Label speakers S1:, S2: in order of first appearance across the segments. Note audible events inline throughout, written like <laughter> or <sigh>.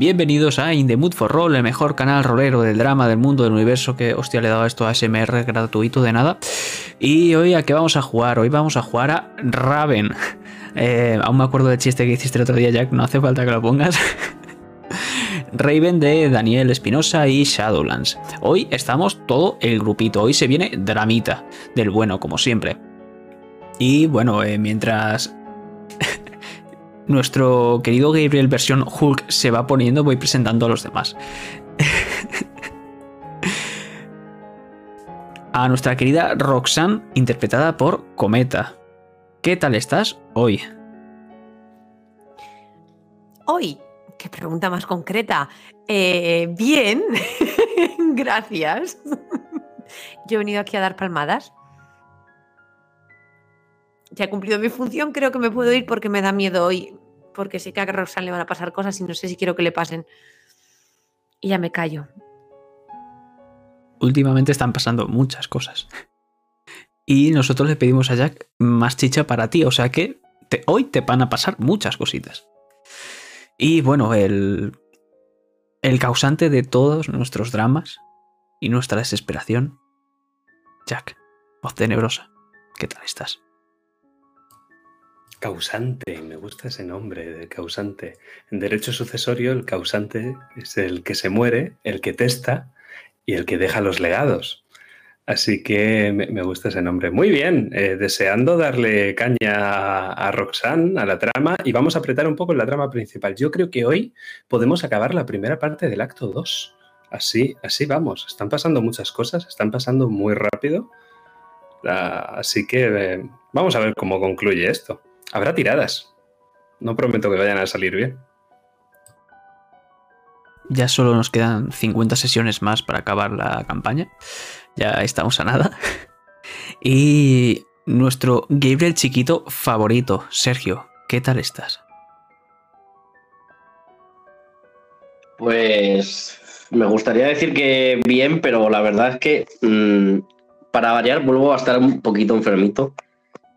S1: Bienvenidos a In the Mood for Roll, el mejor canal rolero del drama del mundo del universo que, hostia, le he dado esto a SMR gratuito de nada. Y hoy, ¿a qué vamos a jugar? Hoy vamos a jugar a Raven. <laughs> Eh, aún me acuerdo del chiste que hiciste el otro día, Jack, no hace falta que lo pongas. <laughs> Raven de Daniel Espinosa y Shadowlands. Hoy estamos todo el grupito, hoy se viene dramita, del bueno, como siempre. Y bueno, eh, mientras <laughs> nuestro querido Gabriel versión Hulk se va poniendo, voy presentando a los demás. <laughs> a nuestra querida Roxanne, interpretada por Cometa. ¿Qué tal estás hoy?
S2: Hoy, qué pregunta más concreta. Eh, bien, <laughs> gracias. Yo he venido aquí a dar palmadas. Ya he cumplido mi función, creo que me puedo ir porque me da miedo hoy porque sé que a Roxanne le van a pasar cosas y no sé si quiero que le pasen. Y ya me callo.
S1: Últimamente están pasando muchas cosas. Y nosotros le pedimos a Jack más chicha para ti, o sea que hoy te van a pasar muchas cositas. Y bueno, el, el causante de todos nuestros dramas y nuestra desesperación, Jack, voz tenebrosa, ¿qué tal estás?
S3: Causante, me gusta ese nombre de causante. En derecho sucesorio, el causante es el que se muere, el que testa y el que deja los legados. Así que me, gusta ese nombre. Muy bien, eh, deseando darle caña a Roxanne, a la trama, y vamos a apretar un poco en la trama principal. Yo creo que hoy podemos acabar la primera parte del acto 2. Así, así vamos. Están pasando muchas cosas, están pasando muy rápido. así que eh, vamos a ver cómo concluye esto. Habrá tiradas. No prometo que vayan a salir bien.
S1: Ya solo nos quedan 50 sesiones más para acabar la campaña. Ya estamos a nada. <laughs> Y nuestro Gabriel chiquito favorito, Sergio, ¿qué tal estás?
S4: Pues me gustaría decir que bien, pero la verdad es que mm, para variar vuelvo a estar un poquito enfermito.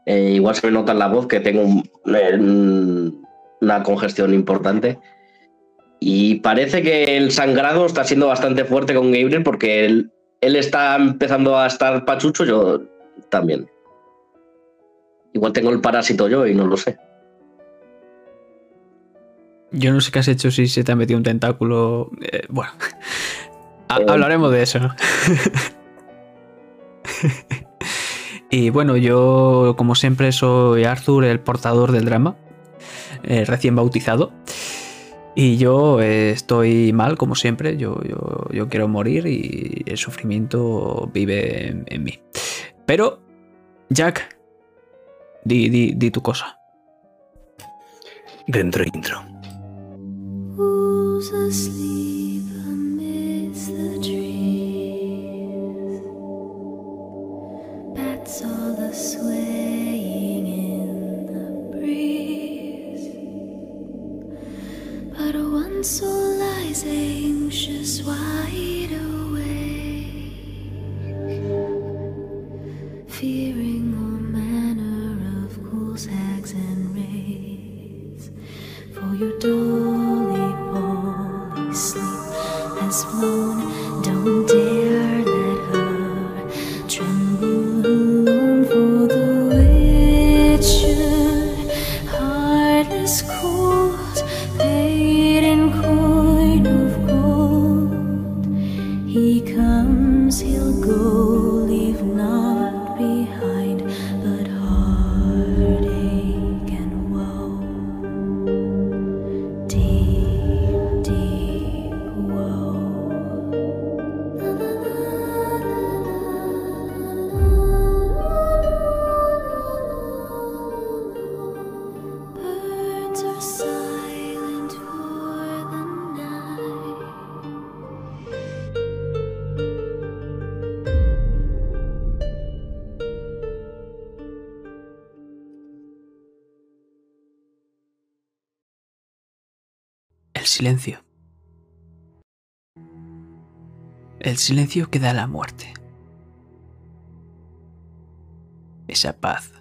S4: Eh, igual se me nota en la voz que tengo una congestión importante. Y parece que el sangrado está siendo bastante fuerte con Gabriel porque él, está empezando a estar pachucho, yo también. Igual tengo el parásito yo y no lo sé.
S1: Yo no sé qué has hecho si se te ha metido un tentáculo. Eh, bueno, <laughs> eh, hablaremos de eso. <laughs> Y bueno, yo como siempre soy Arthur, el portador del drama, eh, recién bautizado. Y yo eh, estoy mal, como siempre, yo, yo, quiero morir y el sufrimiento vive en, mí. Pero, Jack, di, di, di tu cosa.
S3: Dentro intro. Soul lies anxious, wide awake,
S1: silencio. El silencio que da la muerte. Esa paz,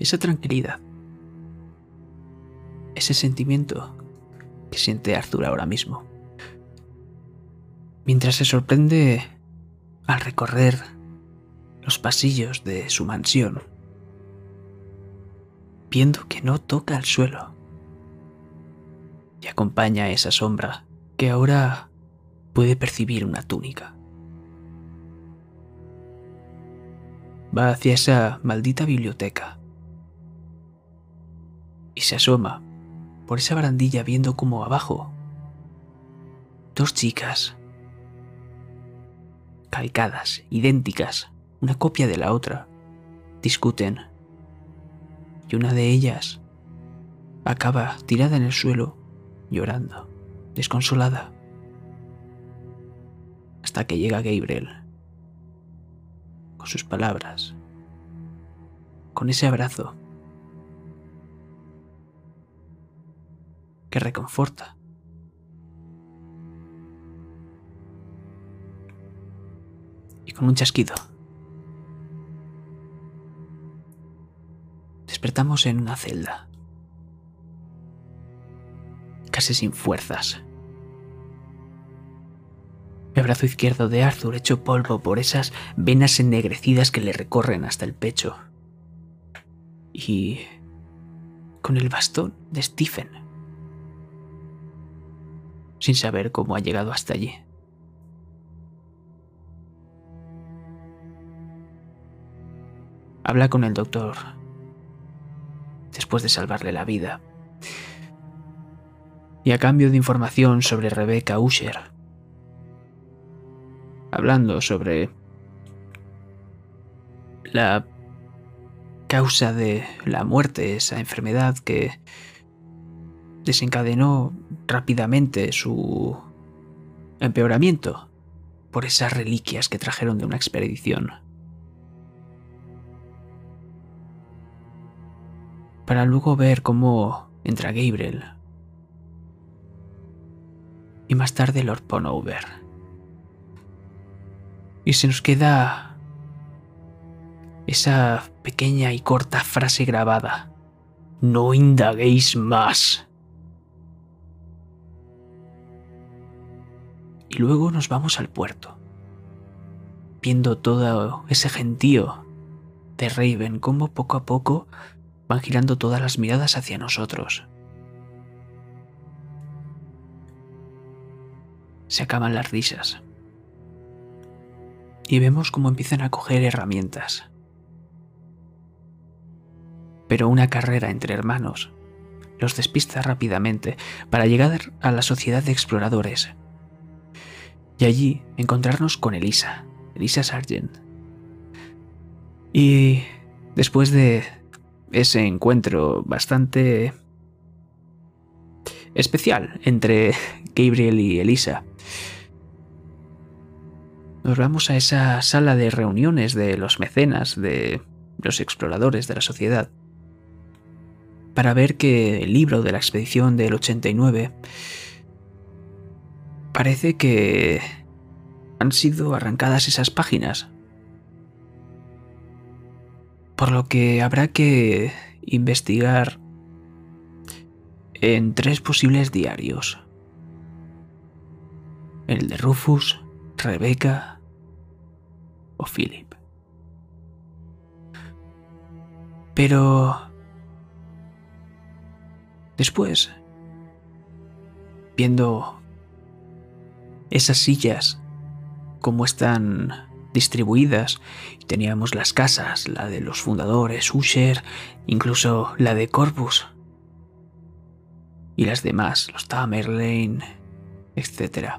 S1: esa tranquilidad, ese sentimiento que siente Arthur ahora mismo, mientras se sorprende al recorrer los pasillos de su mansión, viendo que no toca el suelo y acompaña a esa sombra que ahora puede percibir una túnica. Va hacia esa maldita biblioteca y se asoma por esa barandilla viendo como abajo dos chicas calcadas, idénticas, una copia de la otra, discuten y una de ellas acaba tirada en el suelo llorando, desconsolada, hasta que llega Gabriel con sus palabras, con ese abrazo que reconforta. Y con un chasquido. Despertamos en una celda. Casi sin fuerzas. El brazo izquierdo de Arthur hecho polvo por esas venas ennegrecidas que le recorren hasta el pecho. Y con el bastón de Stephen. Sin saber cómo ha llegado hasta allí. Habla con el doctor después de salvarle la vida. Y a cambio de información sobre Rebecca Usher, hablando sobre la causa de la muerte, esa enfermedad que desencadenó rápidamente su empeoramiento por esas reliquias que trajeron de una expedición. Para luego ver cómo entra Gabriel y más tarde Lord Ponover. Y se nos queda esa pequeña y corta frase grabada. No indaguéis más. Y luego nos vamos al puerto, viendo todo ese gentío de Raven, como poco a poco van girando todas las miradas hacia nosotros. Se acaban las risas. Y vemos cómo empiezan a coger herramientas. Pero una carrera entre hermanos los despista rápidamente para llegar a la sociedad de exploradores. Y allí encontrarnos con Elisa, Elisa Sargent. Y después de ese encuentro bastante especial entre Gabriel y Elisa. Nos vamos a esa sala de reuniones de los mecenas, de los exploradores de la sociedad, para ver que el libro de la expedición del 89 parece que han sido arrancadas esas páginas por lo que habrá que investigar en tres posibles diarios. El de Rufus, Rebecca Philip. Pero... Después, viendo esas sillas como están distribuidas. Teníamos las casas, la de los fundadores, Usher, incluso la de Corpus. Y las demás, los Tamerlane, etc.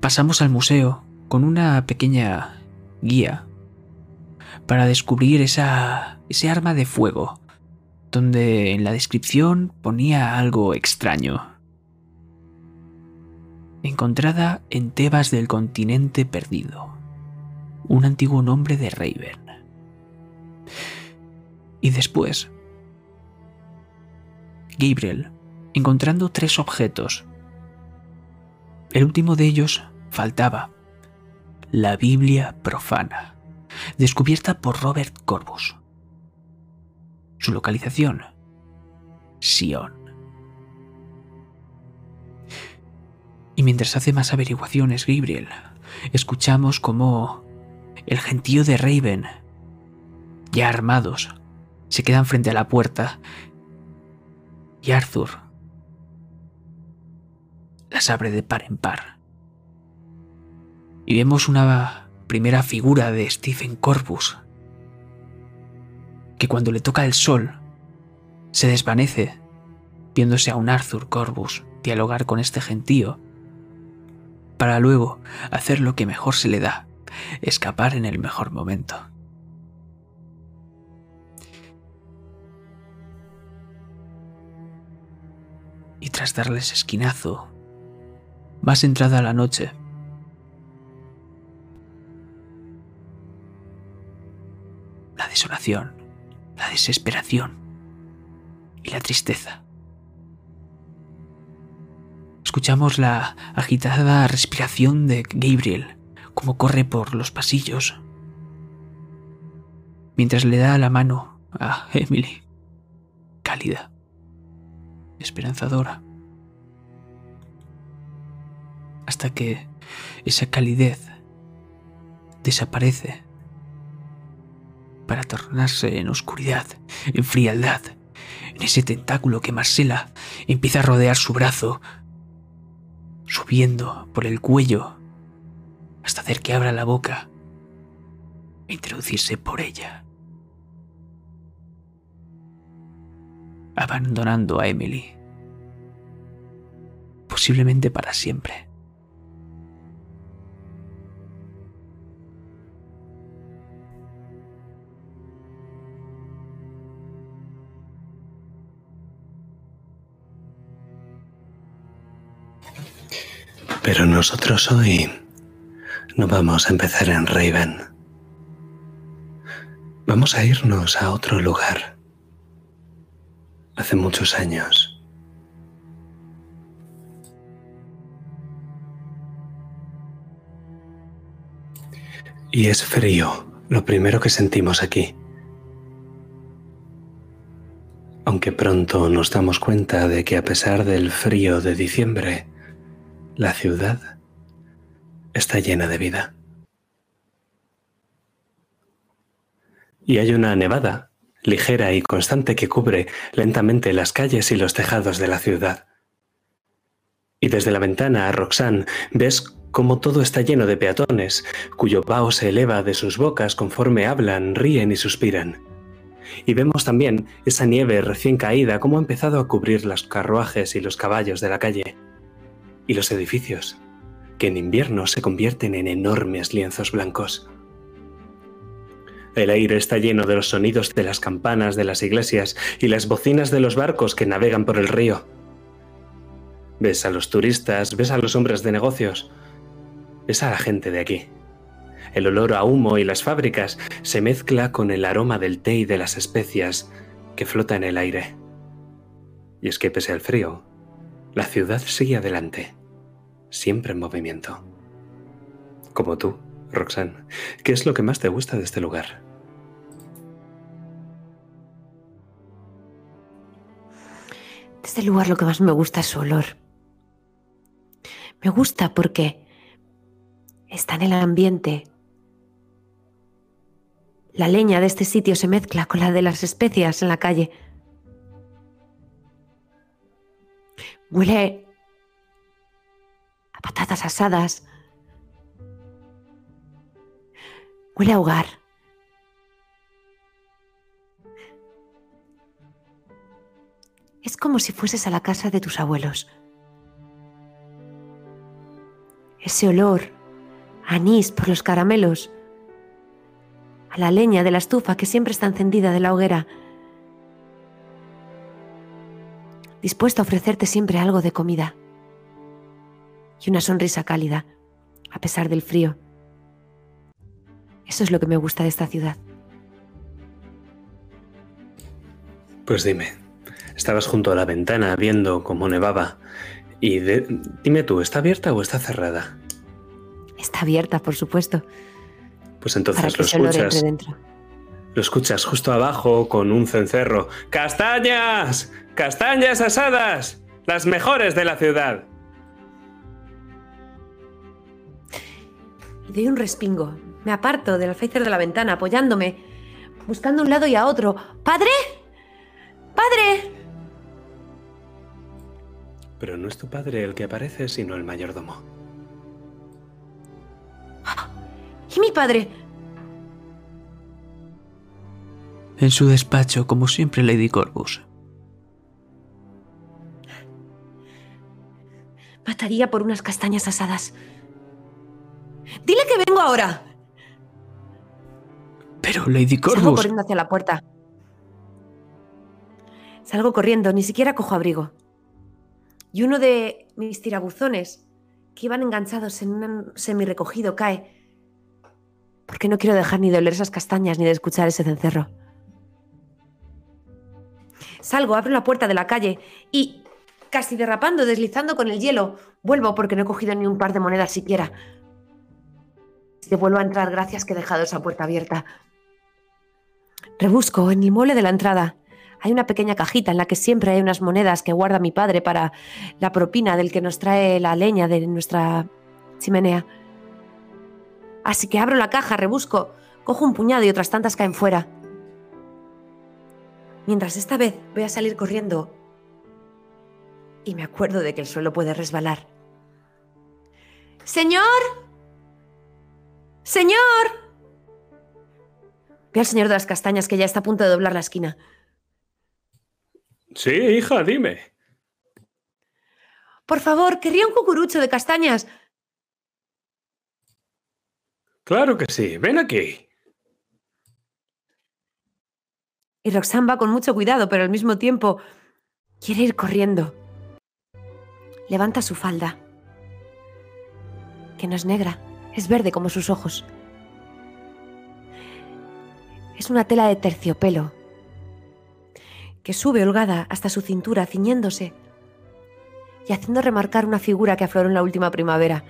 S1: Pasamos al museo con una pequeña guía para descubrir esa, ese arma de fuego, donde en la descripción ponía algo extraño. Encontrada en Tebas del continente perdido un antiguo nombre de Raven. Y después, Gabriel, encontrando tres objetos. El último de ellos faltaba, la Biblia profana, descubierta por Robert Corbus. Su localización, Sion. mientras hace más averiguaciones, Gabriel, escuchamos como el gentío de Raven, ya armados, se quedan frente a la puerta y Arthur las abre de par en par. Y vemos una primera figura de Stephen Corbus, que cuando le toca el sol se desvanece, viéndose a un Arthur Corbus dialogar con este gentío, para luego hacer lo que mejor se le da, escapar en el mejor momento. Y tras darles esquinazo, más entrada la noche, desolación, la desesperación y la tristeza. Escuchamos la agitada respiración de Gabriel, como corre por los pasillos, mientras le da la mano a Emily, cálida, esperanzadora, hasta que esa calidez desaparece para tornarse en oscuridad, en frialdad, en ese tentáculo que Marcela empieza a rodear su brazo, subiendo por el cuello hasta hacer que abra la boca e introducirse por ella, abandonando a Emily, posiblemente para siempre.
S3: Pero nosotros hoy no vamos a empezar en Raven. Vamos a irnos a otro lugar. Hace muchos años. Y es frío, lo primero que sentimos aquí. Aunque pronto nos damos cuenta de que a pesar del frío de diciembre, la ciudad está llena de vida. Y hay una nevada, ligera y constante, que cubre lentamente las calles y los tejados de la ciudad. Y desde la ventana a Roxanne ves cómo todo está lleno de peatones, cuyo vaho se eleva de sus bocas conforme hablan, ríen y suspiran. Y vemos también esa nieve recién caída, cómo ha empezado a cubrir los carruajes y los caballos de la calle y los edificios, que en invierno se convierten en enormes lienzos blancos. El aire está lleno de los sonidos de las campanas de las iglesias y las bocinas de los barcos que navegan por el río. Ves a los turistas, ves a los hombres de negocios, ves a la gente de aquí. El olor a humo y las fábricas se mezcla con el aroma del té y de las especias que flota en el aire. Y es que pese al frío, la ciudad sigue adelante, siempre en movimiento. Como tú, Roxanne, ¿qué es lo que más te gusta de este lugar?
S2: De este lugar lo que más me gusta es su olor. Me gusta porque está en el ambiente. La leña de este sitio se mezcla con la de las especias en la calle. Huele a patatas asadas. Huele a hogar. Es como si fueses a la casa de tus abuelos. Ese olor, a anís por los caramelos, a la leña de la estufa que siempre está encendida de la hoguera dispuesto a ofrecerte siempre algo de comida y una sonrisa cálida, a pesar del frío. Eso es lo que me gusta de esta ciudad.
S3: Pues dime, estabas junto a la ventana viendo cómo nevaba y dime tú, ¿está abierta o está cerrada?
S2: Está abierta, por supuesto.
S3: Pues entonces lo escuchas. Lo escuchas justo abajo con un cencerro. ¡Castañas! ¡Castañas asadas! ¡Las mejores de la ciudad!
S2: Doy un respingo. Me aparto del alféizar de la ventana, apoyándome, buscando un lado y a otro. ¡Padre! ¡Padre!
S3: Pero no es tu padre el que aparece, sino el mayordomo.
S2: ¿Y mi padre?
S1: En su despacho, como siempre, Lady Corvus.
S2: Mataría por unas castañas asadas. Dile que vengo ahora.
S1: Pero, Lady
S2: Salgo
S1: Corvus.
S2: corriendo hacia la puerta. Salgo corriendo, ni siquiera cojo abrigo. Y uno de mis tirabuzones, que iban enganchados en un semi-recogido, cae. Porque no quiero dejar ni de oler esas castañas ni de escuchar ese cencerro. Salgo, abro la puerta de la calle y, casi derrapando, deslizando con el hielo, vuelvo porque no he cogido ni un par de monedas siquiera. Y vuelvo a entrar gracias que he dejado esa puerta abierta. Rebusco en el mueble de la entrada. Hay una pequeña cajita en la que siempre hay unas monedas que guarda mi padre para la propina del que nos trae la leña de nuestra chimenea. Así que abro la caja, rebusco, cojo un puñado y otras tantas caen fuera. Mientras esta vez voy a salir corriendo y me acuerdo de que el suelo puede resbalar. ¡Señor! ¡Señor! Ve al señor de las castañas que ya está a punto de doblar la esquina.
S3: Sí, hija, dime.
S2: Por favor, querría un cucurucho de castañas.
S3: Claro que sí, ven aquí.
S2: Y Roxanne va con mucho cuidado, pero al mismo tiempo quiere ir corriendo. Levanta su falda, que no es negra, es verde como sus ojos. Es una tela de terciopelo que sube holgada hasta su cintura, ciñéndose y haciendo remarcar una figura que afloró en la última primavera.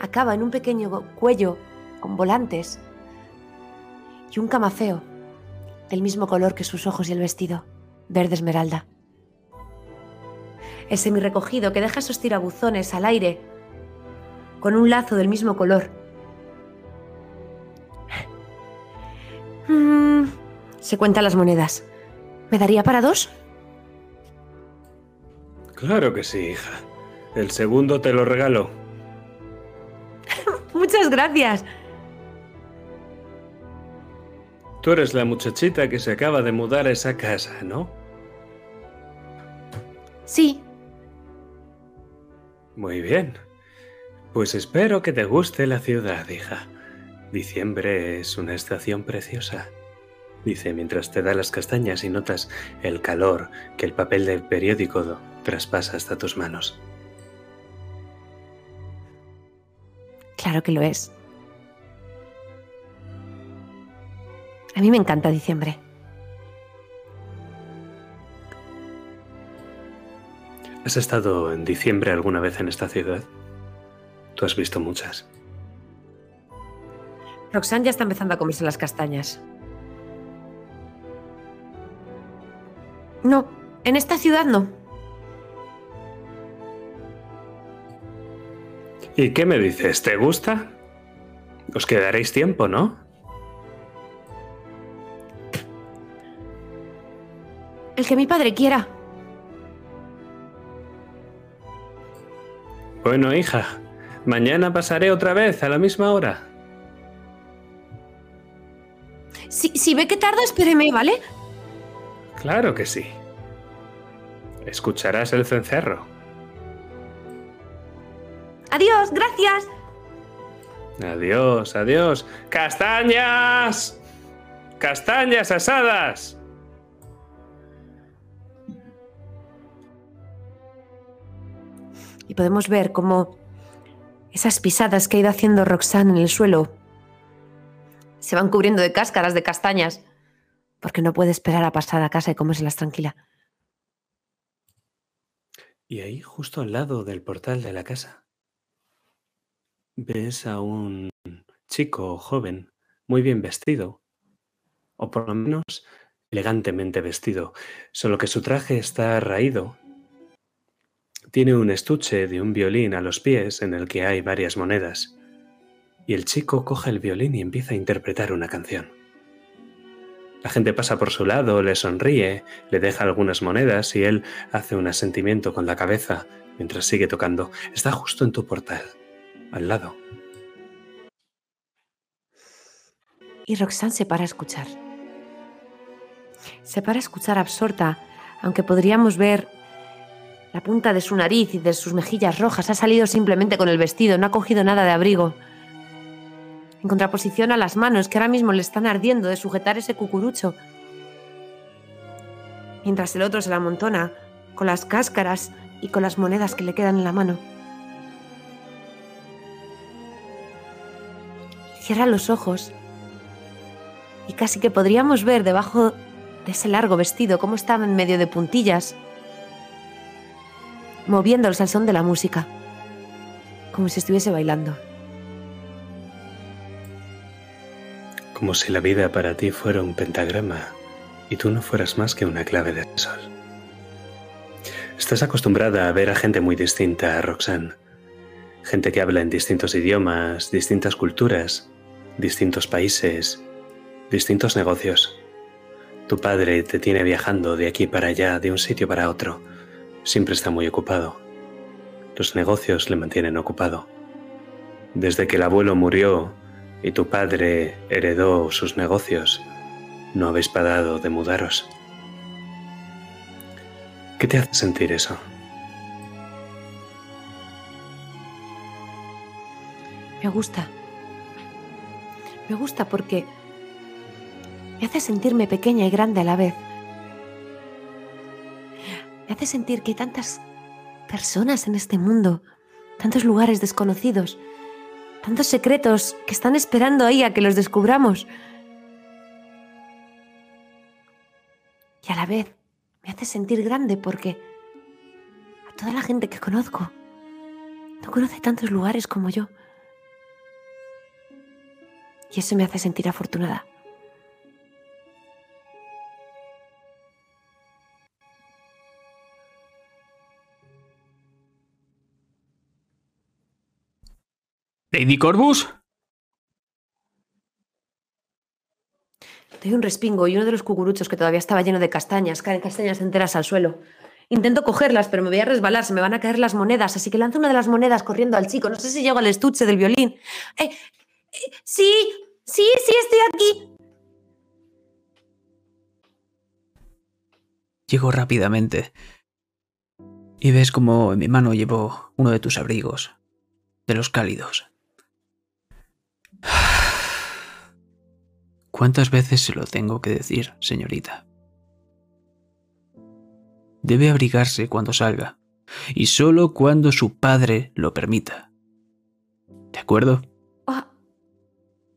S2: Acaba en un pequeño cuello con volantes y un camafeo del mismo color que sus ojos y el vestido, verde esmeralda. El semirrecogido que deja esos tirabuzones al aire con un lazo del mismo color. Mm, se cuentan las monedas. ¿Me daría para dos?
S3: Claro que sí, hija. El segundo te lo regalo. <laughs>
S2: Muchas gracias.
S3: Tú eres la muchachita que se acaba de mudar a esa casa, ¿no?
S2: Sí,
S3: Muy bien. Pues espero que te guste la ciudad, hija. Diciembre es una estación preciosa. Dice mientras te da las castañas y notas el calor que el papel del periódico traspasa hasta tus manos.
S2: claro que lo es. A mí me encanta diciembre.
S3: ¿Has estado en diciembre alguna vez en esta ciudad? Tú has visto muchas.
S2: Roxanne ya está empezando a comerse las castañas. No, en esta ciudad no.
S3: ¿Y qué me dices? ¿Te gusta? Os quedaréis tiempo, ¿no?
S2: El que mi padre quiera.
S3: Bueno, hija, mañana pasaré otra vez a la misma hora.
S2: Si, si ve que tarda, espéreme, ¿vale?
S3: Claro que sí. Escucharás el cencerro.
S2: Adiós, gracias.
S3: Adiós, adiós. ¡Castañas! ¡Castañas asadas!
S2: Y podemos ver cómo esas pisadas que ha ido haciendo Roxanne en el suelo se van cubriendo de cáscaras de castañas, porque no puede esperar a pasar a casa y comérselas tranquila.
S3: Y ahí, justo al lado del portal de la casa, ves a un chico joven, muy bien vestido, o por lo menos elegantemente vestido, solo que su traje está raído. Tiene un estuche de un violín a los pies en el que hay varias monedas, y el chico coge el violín y empieza a interpretar una canción. La gente pasa por su lado, le sonríe, le deja algunas monedas y él hace un asentimiento con la cabeza mientras sigue tocando. Está justo en tu portal, al lado.
S2: Y Roxanne se para a escuchar. Se para a escuchar absorta, aunque podríamos ver la punta de su nariz y de sus mejillas rojas. Ha salido simplemente con el vestido, no ha cogido nada de abrigo. En contraposición a las manos que ahora mismo le están ardiendo de sujetar ese cucurucho. Mientras el otro se la amontona con las cáscaras y con las monedas que le quedan en la mano. Cierra los ojos y casi que podríamos ver debajo de ese largo vestido cómo estaba en medio de puntillas, moviéndolos al son de la música, como si estuviese bailando.
S3: Como si la vida para ti fuera un pentagrama y tú no fueras más que una clave del sol. Estás acostumbrada a ver a gente muy distinta Roxanne. Gente que habla en distintos idiomas, distintas culturas, distintos países, distintos negocios. Tu padre te tiene viajando de aquí para allá, de un sitio para otro. Siempre está muy ocupado. Los negocios le mantienen ocupado. Desde que el abuelo murió y tu padre heredó sus negocios, no habéis parado de mudaros. ¿Qué te hace sentir eso?
S2: Me gusta. Me gusta porque me hace sentirme pequeña y grande a la vez. Me hace sentir que hay tantas personas en este mundo, tantos lugares desconocidos, tantos secretos que están esperando ahí a que los descubramos. Y a la vez me hace sentir grande porque a toda la gente que conozco no conoce tantos lugares como yo. Y eso me hace sentir afortunada.
S1: Lady Corbus.
S2: Doy un respingo y uno de los cucuruchos que todavía estaba lleno de castañas caen castañas enteras al suelo. Intento cogerlas, pero me voy a resbalar, se me van a caer las monedas, así que lanzo una de las monedas corriendo al chico. No sé si llego al estuche del violín. Eh, eh, sí, sí, sí, estoy aquí.
S1: Llego rápidamente y ves como en mi mano llevo uno de tus abrigos, de los cálidos. <sighs> ¿Cuántas veces se lo tengo que decir, señorita? Debe abrigarse cuando salga, y solo cuando su padre lo permita. ¿De acuerdo?
S2: Ah,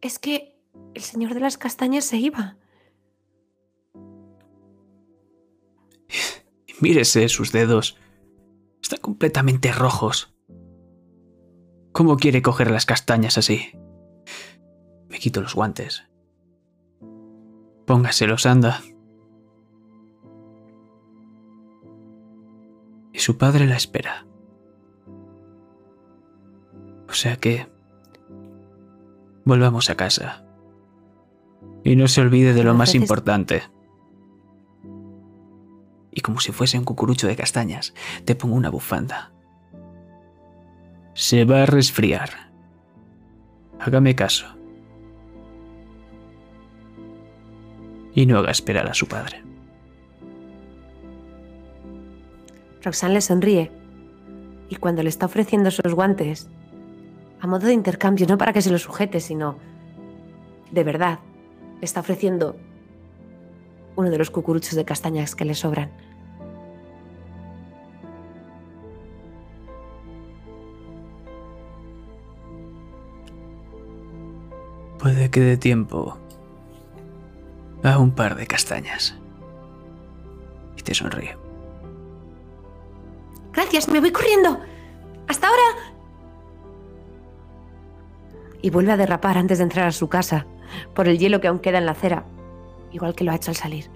S2: es que el señor de las castañas se iba. <sighs>
S1: Mírese sus dedos. Están completamente rojos. ¿Cómo quiere coger las castañas así? Me quito los guantes. Póngaselos, anda. Y su padre la espera. O sea que... Volvamos a casa. Y no se olvide de lo más importante. Y como si fuese un cucurucho de castañas, te pongo una bufanda. Se va a resfriar. Hágame caso. Y no haga esperar a su padre.
S2: Roxanne le sonríe y cuando le está ofreciendo esos guantes, a modo de intercambio, no para que se los sujete, sino de verdad, le está ofreciendo uno de los cucuruchos de castañas que le sobran.
S1: Puede que dé tiempo a un par de castañas. Y te sonríe.
S2: Gracias, me voy corriendo. Hasta ahora. Y vuelve a derrapar antes de entrar a su casa, por el hielo que aún queda en la acera, igual que lo ha hecho al salir.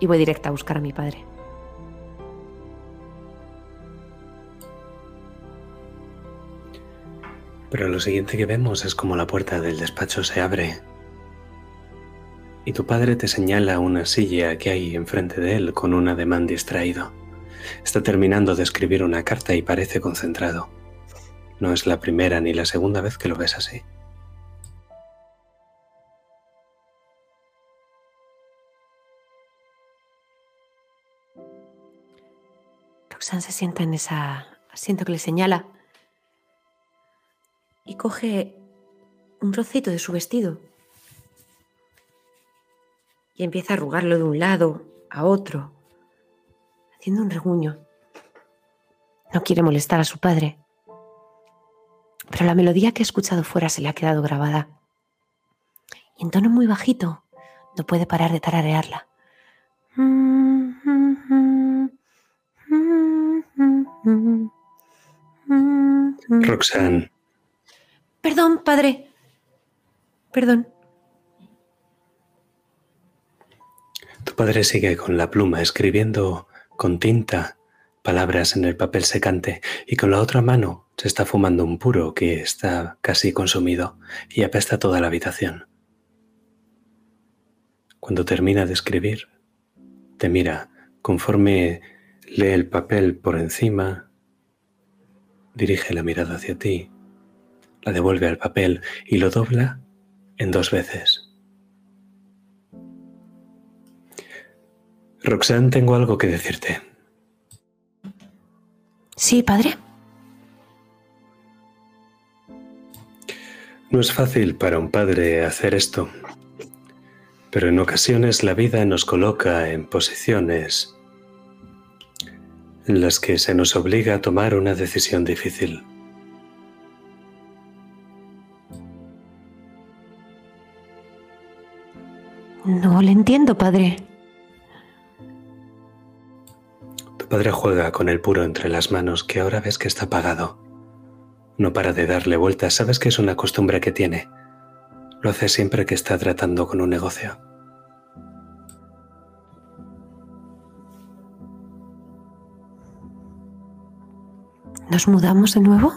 S2: Y voy directa a buscar a mi padre.
S3: Pero lo siguiente que vemos es como la puerta del despacho se abre y tu padre te señala una silla que hay enfrente de él con un ademán distraído. Está terminando de escribir una carta y parece concentrado. No es la primera ni la segunda vez que lo ves así.
S2: Roxanne se sienta en esa asiento que le señala y coge un trocito de su vestido y empieza a arrugarlo de un lado a otro, haciendo un reguño. No quiere molestar a su padre, pero la melodía que ha escuchado fuera se le ha quedado grabada. Y en tono muy bajito no puede parar de tararearla.
S3: Roxanne.
S2: Perdón, padre. Perdón.
S3: Tu padre sigue con la pluma escribiendo con tinta palabras en el papel secante y con la otra mano se está fumando un puro que está casi consumido y apesta toda la habitación. Cuando termina de escribir, te mira conforme lee el papel por encima, dirige la mirada hacia ti, la devuelve al papel y lo dobla en dos veces. Roxanne, tengo algo que decirte.
S2: Sí, padre.
S3: No es fácil para un padre hacer esto, pero en ocasiones la vida nos coloca en posiciones en las que se nos obliga a tomar una decisión difícil.
S2: No le entiendo, padre.
S3: padre juega con el puro entre las manos que ahora ves que está apagado. No para de darle vueltas, sabes que es una costumbre que tiene. Lo hace siempre que está tratando con un negocio.
S2: ¿Nos mudamos de nuevo?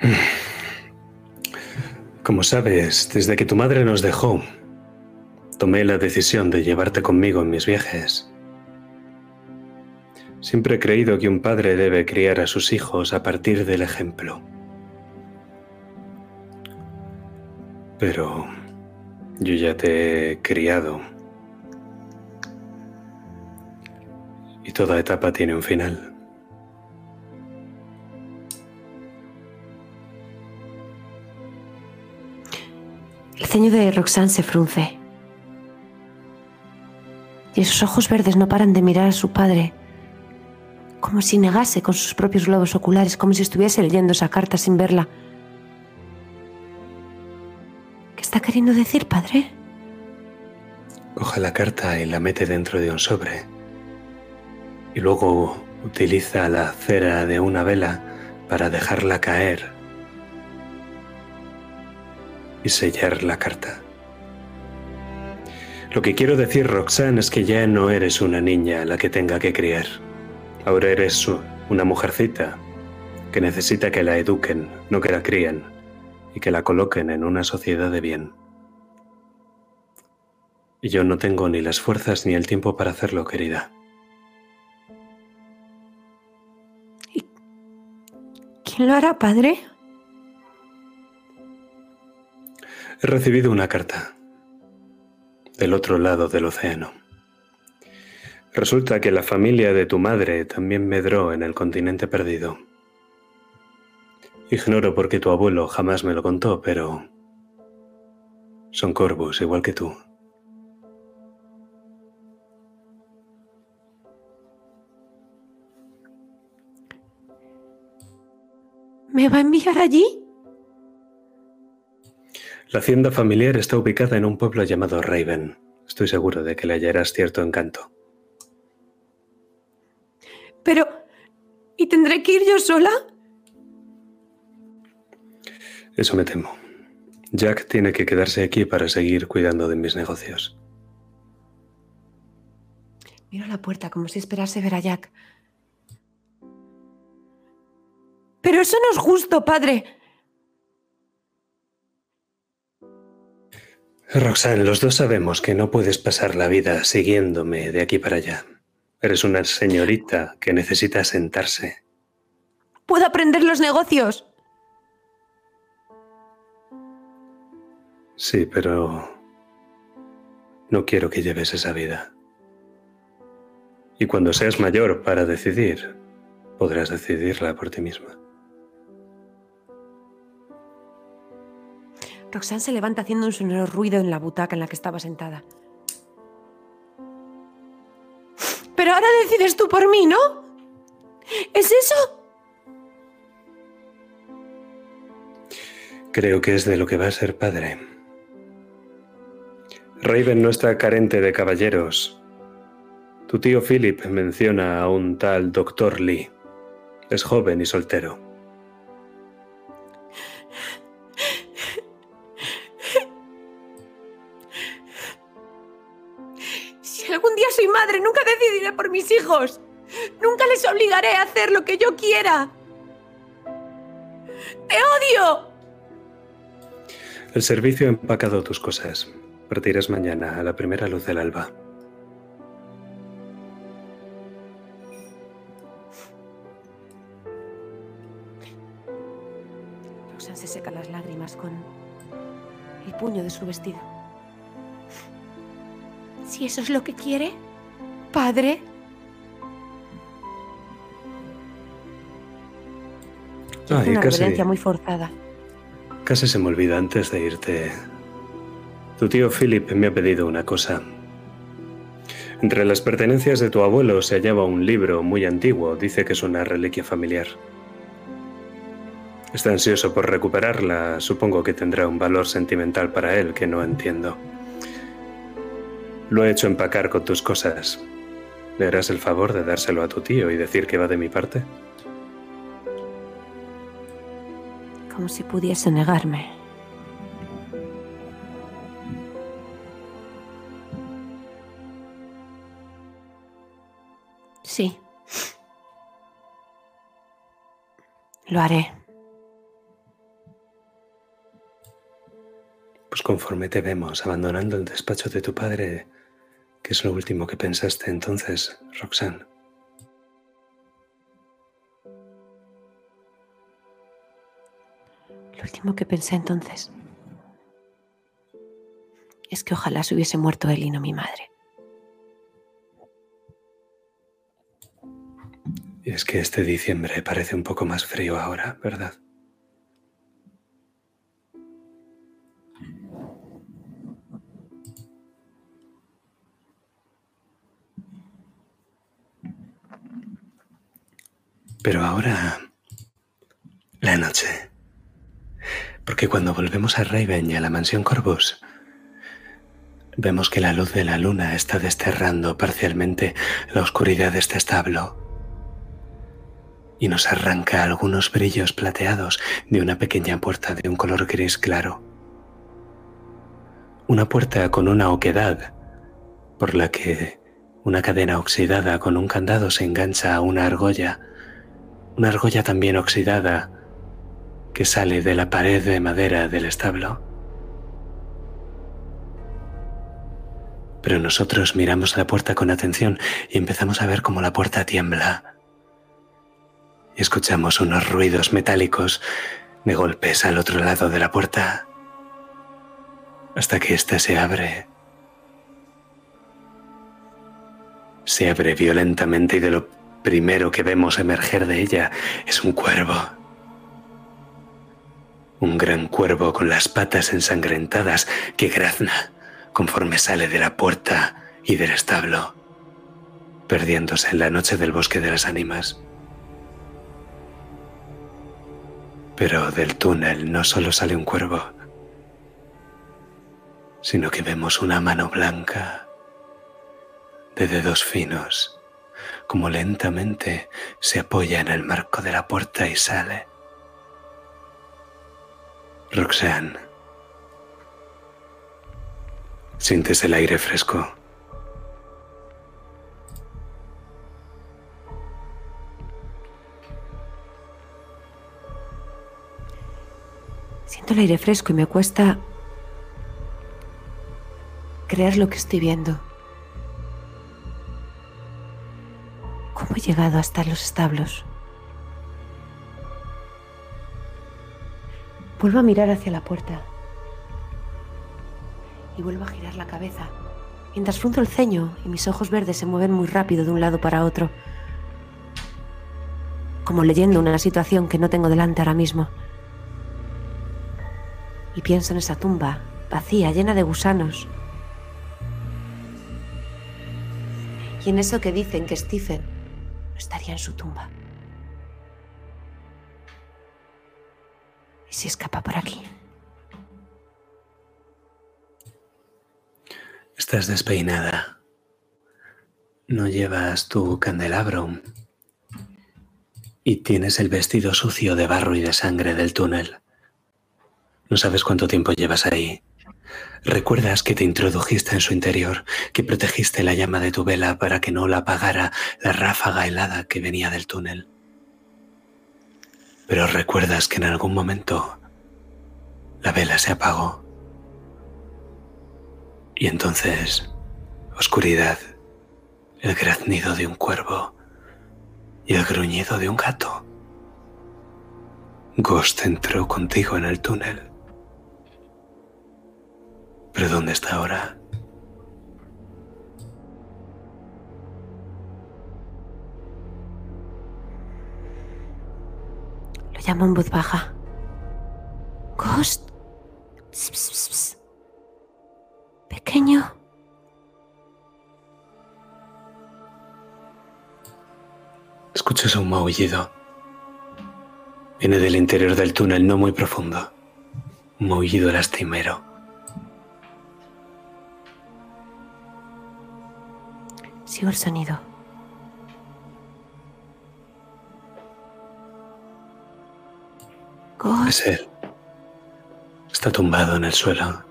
S2: <clears throat>
S3: Como sabes, desde que tu madre nos dejó, tomé la decisión de llevarte conmigo en mis viajes. Siempre he creído que un padre debe criar a sus hijos a partir del ejemplo. Pero yo ya te he criado. Y toda etapa tiene un final.
S2: El ceño de Roxanne se frunce y esos ojos verdes no paran de mirar a su padre, como si negase con sus propios globos oculares, como si estuviese leyendo esa carta sin verla. ¿Qué está queriendo decir, padre?
S3: Coge la carta y la mete dentro de un sobre. Y luego utiliza la cera de una vela para dejarla caer y sellar la carta. Lo que quiero decir, Roxanne, es que ya no eres una niña la que tenga que criar. Ahora eres una mujercita que necesita que la eduquen, no que la críen, y que la coloquen en una sociedad de bien. Y yo no tengo ni las fuerzas ni el tiempo para hacerlo, querida.
S2: ¿Y quién lo hará, padre?
S3: He recibido una carta del otro lado del océano. Resulta que la familia de tu madre también medró en el continente perdido. Ignoro por qué tu abuelo jamás me lo contó, pero son corvos igual que tú.
S2: ¿Me va a enviar allí?
S3: La hacienda familiar está ubicada en un pueblo llamado Raven. Estoy seguro de que le hallarás cierto encanto.
S2: Pero... ¿Y tendré que ir yo sola?
S3: Eso me temo. Jack tiene que quedarse aquí para seguir cuidando de mis negocios.
S2: Miro la puerta como si esperase ver a Jack. Pero eso no es justo, padre.
S3: Roxanne, los dos sabemos que no puedes pasar la vida siguiéndome de aquí para allá. Eres una señorita que necesita sentarse.
S2: Puedo aprender los negocios.
S3: Sí, pero no quiero que lleves esa vida. Y cuando seas mayor para decidir, podrás decidirla por ti misma.
S2: Roxanne se levanta haciendo un sonoro ruido en la butaca en la que estaba sentada. Pero ahora decides tú por mí, ¿no? ¿Es eso?
S3: Creo que es de lo que va a ser padre. Raven no está carente de caballeros. Tu tío Philip menciona a un tal Dr. Lee. Es joven y soltero.
S2: Soy madre, nunca decidiré por mis hijos. Nunca les obligaré a hacer lo que yo quiera. ¡Te odio!
S3: El servicio ha empacado tus cosas. Partirás mañana a la primera luz del alba.
S2: Roxanne se seca las lágrimas con el puño de su vestido. Si eso es lo que quiere, padre.
S3: Ay,
S2: Hace una
S3: casi.
S2: reverencia muy forzada.
S3: Casi se me olvida antes de irte. Tu tío Philip me ha pedido una cosa. Entre las pertenencias de tu abuelo se hallaba un libro muy antiguo, dice que es una reliquia familiar. Está ansioso por recuperarla, supongo que tendrá un valor sentimental para él que no entiendo. Lo he hecho empacar con tus cosas. ¿Le harás el favor de dárselo a tu tío y decir que va de mi parte?
S2: Como si pudiese negarme. Sí. Lo haré.
S3: Pues conforme te vemos abandonando el despacho de tu padre, ¿qué es lo último que pensaste entonces, Roxanne?
S2: Lo último que pensé entonces es que ojalá se hubiese muerto él y no mi madre.
S3: Y es que este diciembre parece un poco más frío ahora, ¿verdad? Pero ahora... La noche. Porque cuando volvemos a Raven y a la mansión Corvus, vemos que la luz de la luna está desterrando parcialmente la oscuridad de este establo y nos arranca algunos brillos plateados de una pequeña puerta de un color gris claro. Una puerta con una oquedad por la que una cadena oxidada con un candado se engancha a una argolla, una argolla también oxidada que sale de la pared de madera del establo. Pero nosotros miramos la puerta con atención y empezamos a ver cómo la puerta tiembla. Y escuchamos unos ruidos metálicos de golpes al otro lado de la puerta hasta que ésta se abre. Se abre violentamente y de lo primero que vemos emerger de ella es un cuervo. Un gran cuervo con las patas ensangrentadas que grazna conforme sale de la puerta y del establo, perdiéndose en la noche del bosque de las ánimas. Pero del túnel no solo sale un cuervo, sino que vemos una mano blanca de dedos finos, como lentamente se apoya en el marco de la puerta y sale. Roxanne, sientes el aire fresco.
S2: Siento el aire fresco y me cuesta creer lo que estoy viendo. ¿Cómo he llegado hasta los establos? Vuelvo a mirar hacia la puerta y vuelvo a girar la cabeza, mientras frunzo el ceño y mis ojos verdes se mueven muy rápido de un lado para otro, como leyendo una situación que no tengo delante ahora mismo. Y pienso en esa tumba, vacía, llena de gusanos. Y en eso que dicen que Stephen estaría en su tumba. ¿Y si escapa por aquí?
S3: Estás despeinada. No llevas tu candelabro. Y tienes el vestido sucio de barro y de sangre del túnel. No sabes cuánto tiempo llevas ahí. Recuerdas que te introdujiste en su interior, que protegiste la llama de tu vela para que no la apagara la ráfaga helada que venía del túnel. Pero recuerdas que en algún momento la vela se apagó. Y entonces, oscuridad, el graznido de un cuervo y el gruñido de un gato. Ghost entró contigo en el túnel. ¿Pero dónde está ahora?
S2: Lo llamo en voz baja. Ghost. Pss, pss, pss. Pequeño.
S3: Escuchas un maullido. Viene del interior del túnel, no muy profundo. Un maullido lastimero.
S2: Sigo el sonido. Ghost.
S3: Es él. Está tumbado en el suelo.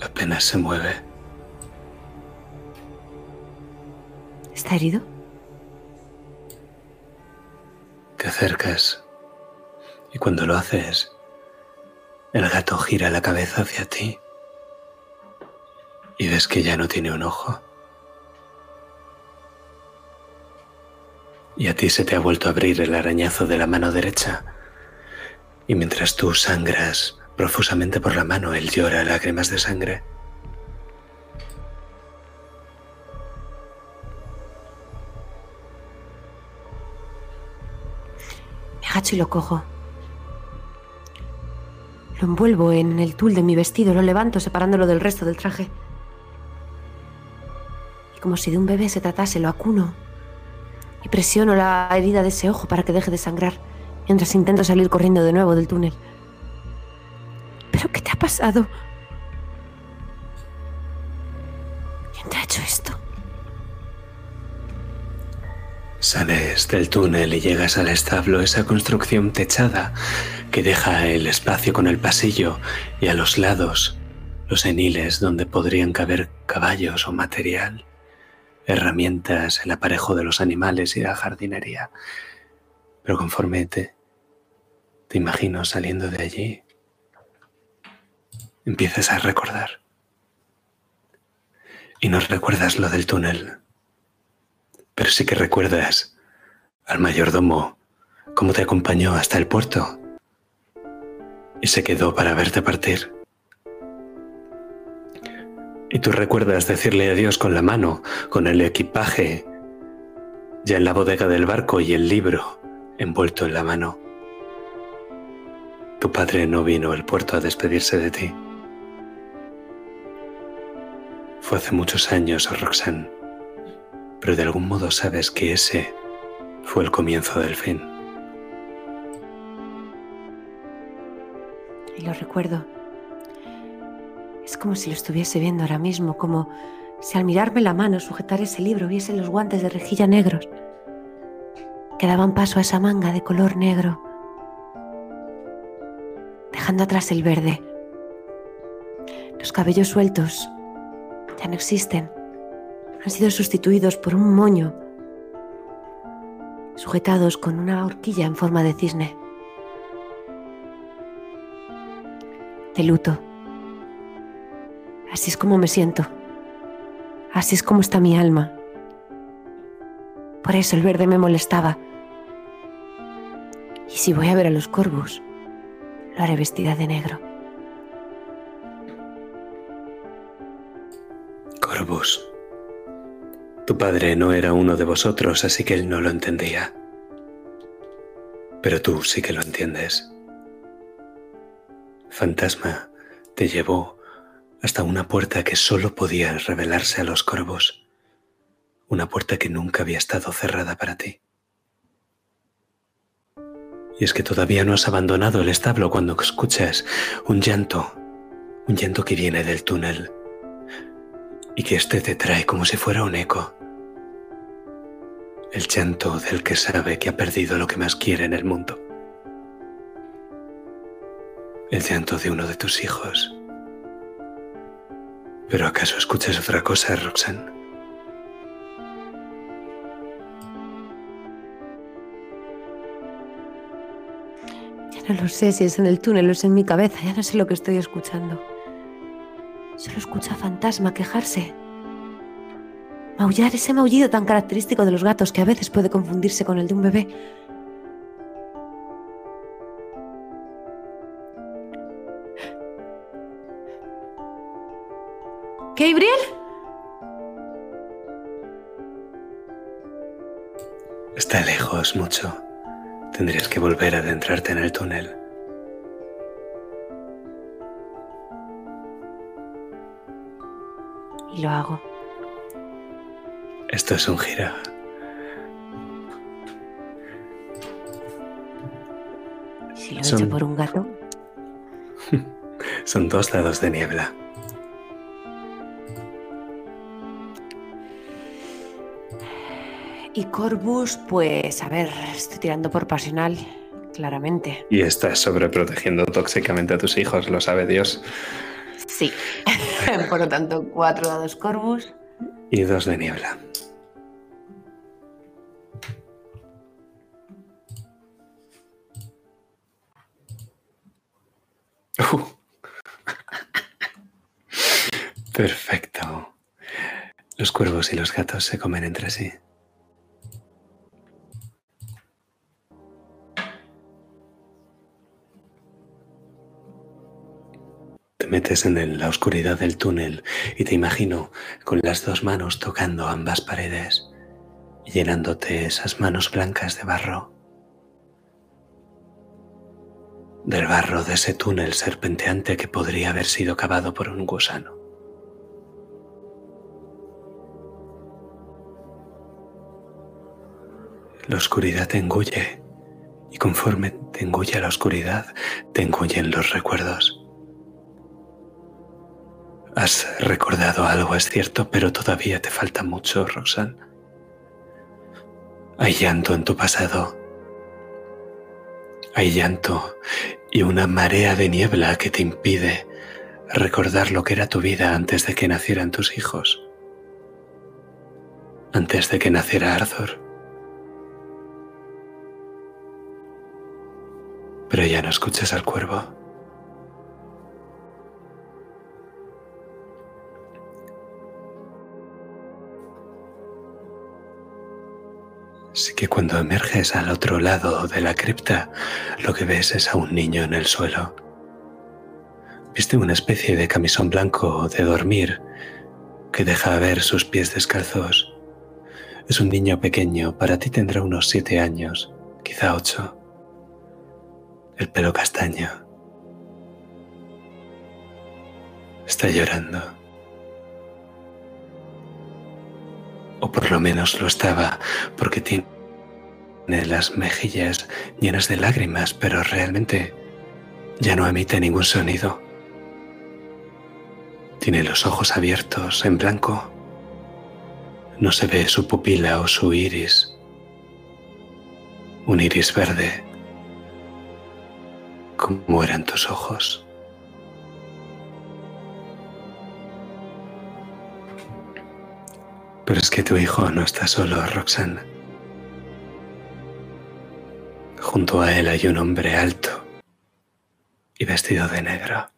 S3: Apenas se mueve.
S2: ¿Está herido?
S3: Te acercas y cuando lo haces, el gato gira la cabeza hacia ti y ves que ya no tiene un ojo. Y a ti se te ha vuelto a abrir el arañazo de la mano derecha. Y mientras tú sangras profusamente por la mano, él llora lágrimas de sangre.
S2: Me agacho y lo cojo. Lo envuelvo en el tul de mi vestido, lo levanto separándolo del resto del traje. Como si de un bebé se tratase, lo acuno. Y presiono la herida de ese ojo para que deje de sangrar, mientras intento salir corriendo de nuevo del túnel. ¿Pero qué te ha pasado? ¿Quién te ha hecho esto?
S3: Sales del túnel y llegas al establo, esa construcción techada que deja el espacio con el pasillo y a los lados los eniles donde podrían caber caballos o material, herramientas, el aparejo de los animales y la jardinería. Pero conforme te, te imagino saliendo de allí, empiezas a recordar. Y no recuerdas lo del túnel, pero sí que recuerdas al mayordomo cómo te acompañó hasta el puerto y se quedó para verte partir. Y tú recuerdas decirle adiós con la mano, con el equipaje ya en la bodega del barco y el libro envuelto en la mano. Tu padre no vino al puerto a despedirse de ti. Fue hace muchos años, Roxanne, pero de algún modo sabes que ese fue el comienzo del fin.
S2: Y lo recuerdo. Como si lo estuviese viendo ahora mismo, como si al mirarme la mano, sujetar ese libro, viese los guantes de rejilla negros que daban paso a esa manga de color negro, dejando atrás el verde. Los cabellos sueltos ya no existen, han sido sustituidos por un moño, sujetados con una horquilla en forma de cisne. de luto. Así es como me siento. Así es como está mi alma. Por eso el verde me molestaba. Y si voy a ver a los corvos, lo haré vestida de negro.
S3: Corvus, tu padre no era uno de vosotros, así que él no lo entendía. Pero tú sí que lo entiendes. Fantasma te llevó hasta una puerta que solo podía revelarse a los corvos, una puerta que nunca había estado cerrada para ti. Y es que todavía no has abandonado el establo cuando escuchas un llanto, un llanto que viene del túnel y que éste te trae como si fuera un eco. El llanto del que sabe que ha perdido lo que más quiere en el mundo. El llanto de uno de tus hijos. ¿Pero acaso escuchas otra cosa, Roxanne?
S2: Ya no lo sé si es en el túnel o es en mi cabeza, ya no sé lo que estoy escuchando. Solo escucho a fantasma quejarse. Maullar ese maullido tan característico de los gatos que a veces puede confundirse con el de un bebé. ¿Gabriel?
S3: Está lejos mucho. Tendrías que volver a adentrarte en el túnel.
S2: Y lo hago.
S3: Esto es un giro.
S2: Si lo he
S3: Son-
S2: hecho por un gato. <laughs>
S3: Son dos dados de niebla.
S2: Y Corbus, pues a ver, estoy tirando por pasional, claramente.
S3: Y estás sobreprotegiendo tóxicamente a tus hijos, lo sabe Dios.
S2: Sí. <laughs> por lo tanto, cuatro dados Corbus.
S3: Y dos de niebla. Uh. <laughs> Perfecto. Los cuervos y los gatos se comen entre sí. Te metes en la oscuridad del túnel y te imagino con las dos manos tocando ambas paredes llenándote esas manos blancas de barro. Del barro de ese túnel serpenteante que podría haber sido cavado por un gusano. La oscuridad te engulle y conforme te engulle la oscuridad, te engullen los recuerdos. Has recordado algo, es cierto, pero todavía te falta mucho, Roxanne. Hay llanto en tu pasado. Hay llanto y una marea de niebla que te impide recordar lo que era tu vida antes de que nacieran tus hijos. Antes de que naciera Arthur. Pero ya no escuchas al cuervo. Así que cuando emerges al otro lado de la cripta, lo que ves es a un niño en el suelo. Viste una especie de camisón blanco de dormir que deja ver sus pies descalzos. Es un niño pequeño, para ti tendrá unos siete años, quizá ocho. El pelo castaño. Está llorando. O por lo menos lo estaba, porque tiene las mejillas llenas de lágrimas, pero realmente ya no emite ningún sonido. Tiene los ojos abiertos en blanco. No se ve su pupila o su iris. Un iris verde. Como eran tus ojos. Pero es que tu hijo no está solo, Roxanne. Junto a él hay un hombre alto y vestido de negro.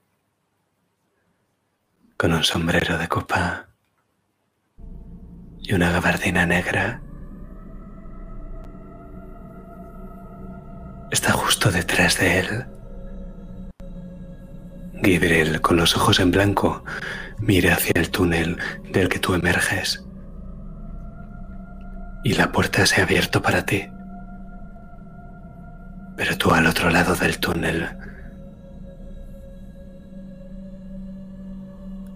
S3: con un sombrero de copa y una gabardina negra. Está justo detrás de él. Gabriel, con los ojos en blanco, mira hacia el túnel del que tú emerges. Y la puerta se ha abierto para ti. Pero tú al otro lado del túnel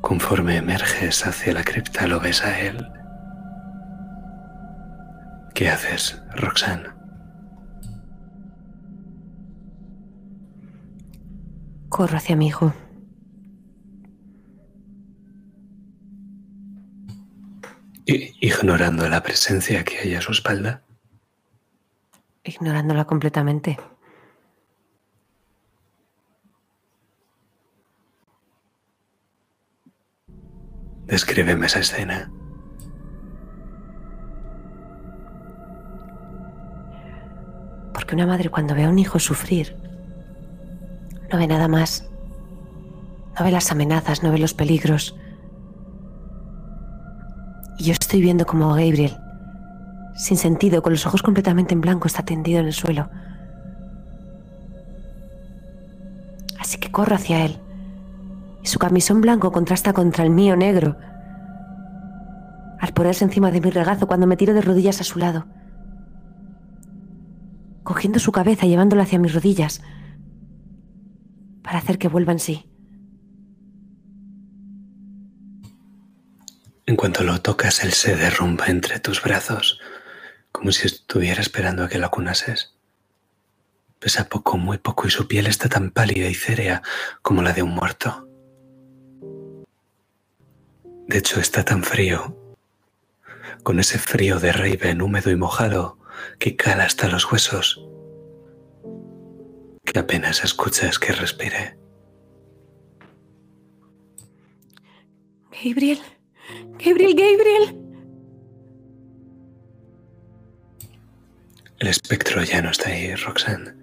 S3: Conforme emerges hacia la cripta lo ves a él. ¿Qué haces, Roxanne?
S2: Corro hacia mi hijo.
S3: Ignorando la presencia que hay a su espalda.
S2: Ignorándola completamente.
S3: Descríbeme esa escena.
S2: Porque una madre cuando ve a un hijo sufrir, no ve nada más. No ve las amenazas, no ve los peligros. Y yo estoy viendo como Gabriel, sin sentido, con los ojos completamente en blanco, está tendido en el suelo. Así que corro hacia él su camisón blanco contrasta contra el mío negro. Al ponerse encima de mi regazo cuando me tiro de rodillas a su lado, cogiendo su cabeza y llevándola hacia mis rodillas, para hacer que vuelva en sí.
S3: En cuanto lo tocas, él se derrumba entre tus brazos, como si estuviera esperando a que lo acunases. Pesa poco, muy poco, y su piel está tan pálida y cérea como la de un muerto. De hecho, está tan frío, con ese frío de Raven húmedo y mojado que cala hasta los huesos, que apenas escuchas que respire.
S2: Gabriel, Gabriel, Gabriel.
S3: El espectro ya no está ahí, Roxanne.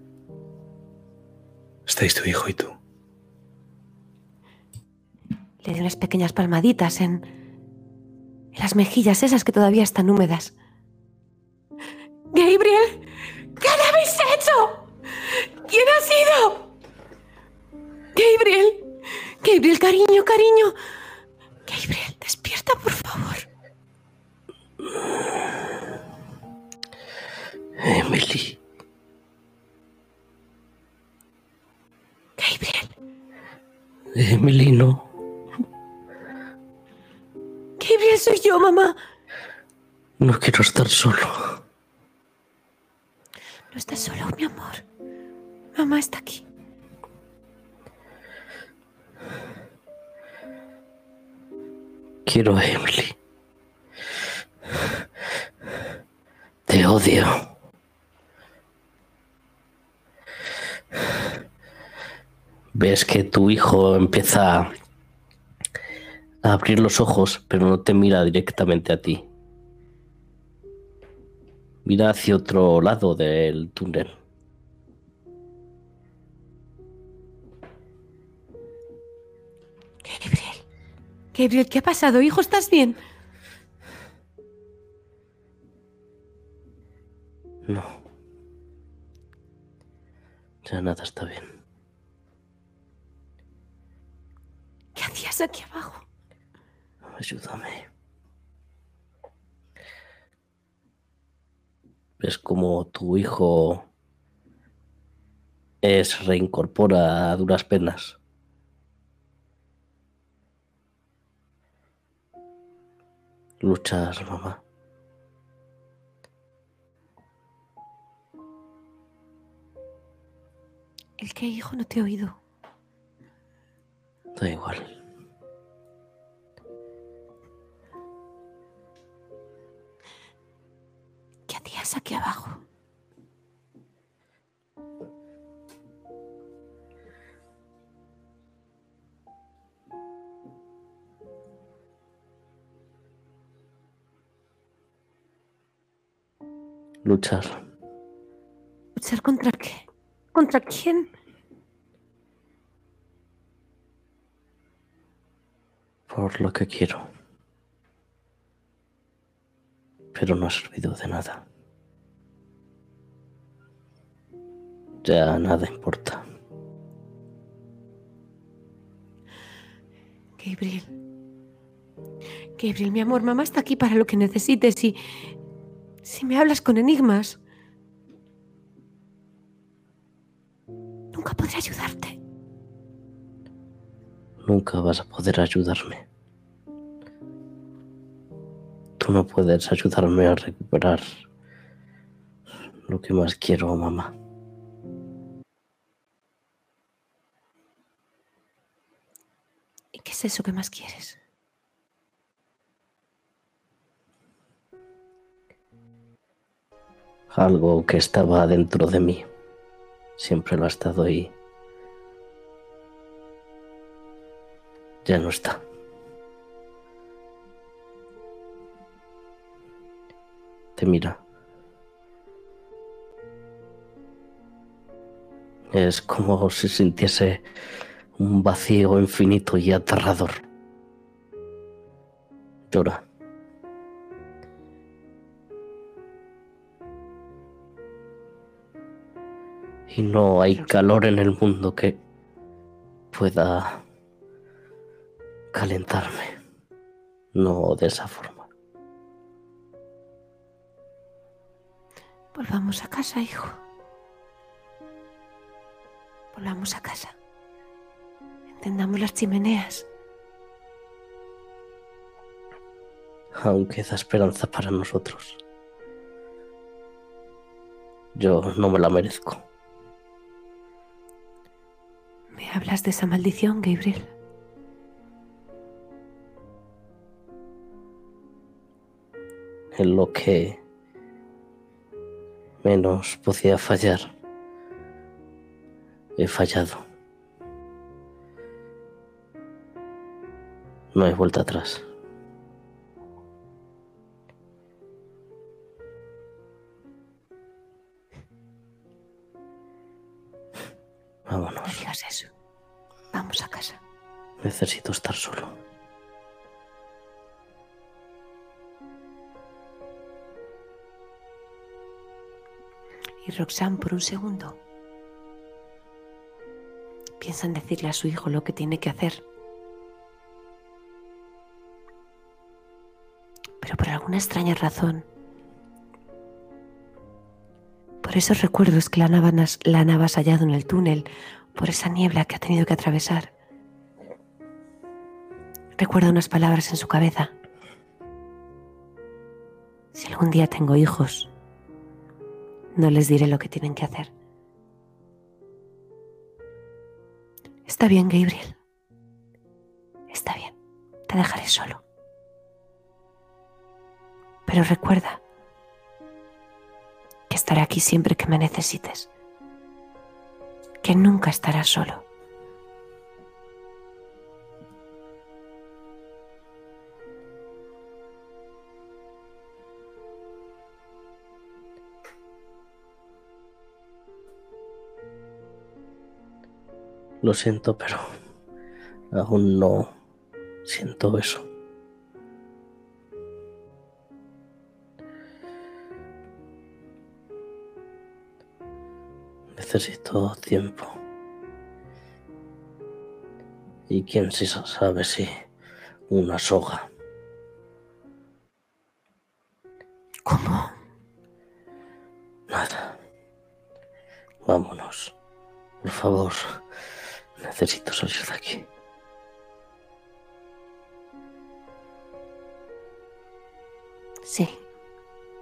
S3: Estáis tu hijo y tú.
S2: Le di unas pequeñas palmaditas en, en las mejillas esas que todavía están húmedas. Gabriel, ¿qué le habéis hecho? ¿Quién ha sido? Gabriel, Gabriel, cariño, cariño. Gabriel, despierta, por favor.
S5: Emily.
S2: Gabriel.
S5: Emily, no.
S2: Gabriel, soy yo, mamá.
S5: No quiero estar solo.
S2: No estás solo, mi amor. Mamá está aquí.
S5: Quiero a Emily. Te odio. Ves que tu hijo empieza a abrir los ojos, pero no te mira directamente a ti. Mira hacia otro lado del túnel.
S2: Gabriel, ¿qué ha pasado? Hijo, ¿estás bien?
S5: No. Ya nada está bien.
S2: ¿Qué hacías aquí abajo?
S5: Ayúdame. Ves como tu hijo es reincorpora a duras penas. Luchas, mamá.
S2: ¿El qué, hijo? No te he oído.
S5: Da igual.
S2: ¿Qué hacías aquí abajo?
S5: Luchar.
S2: ¿Luchar contra qué? ¿Contra quién?
S5: por lo que quiero. Pero no ha servido de nada. Ya nada importa.
S2: Gabriel. Gabriel, mi amor, mamá está aquí para lo que necesites y si me hablas con enigmas, nunca podré ayudarte.
S5: Nunca vas a poder ayudarme. Tú no puedes ayudarme a recuperar lo que más quiero, mamá.
S2: ¿Y qué es eso que más quieres?
S5: Algo que estaba dentro de mí. Siempre lo ha estado ahí. Ya no está. Te mira. Es como si sintiese un vacío infinito y aterrador. Llora. Y no hay calor en el mundo que pueda calentarme. No de esa forma.
S2: Volvamos a casa, hijo. Volvamos a casa. Encendamos las chimeneas.
S5: Aún queda esperanza para nosotros. Yo no me la merezco.
S2: Hablas de esa maldición, Gabriel?
S5: En lo que menos podía fallar, he fallado. No hay vuelta atrás.
S2: No
S5: Vámonos.
S2: digas eso. Vamos a casa.
S5: Necesito estar solo.
S2: Y Roxanne, por un segundo, piensa en decirle a su hijo lo que tiene que hacer. Pero por alguna extraña razón, por esos recuerdos que la han, avasallado en el túnel, por esa niebla que ha tenido que atravesar, recuerda unas palabras en su cabeza. Si algún día tengo hijos, no les diré lo que tienen que hacer. Está bien, Gabriel. Está bien. Te dejaré solo. Pero recuerda que estaré aquí siempre que me necesites. Que nunca estarás solo.
S5: Lo siento, pero aún no siento eso. Necesito tiempo. Y quién sí sabe si una soga.
S2: ¿Cómo?
S5: Nada. Vámonos. Por favor. Necesito salir de aquí.
S2: Sí.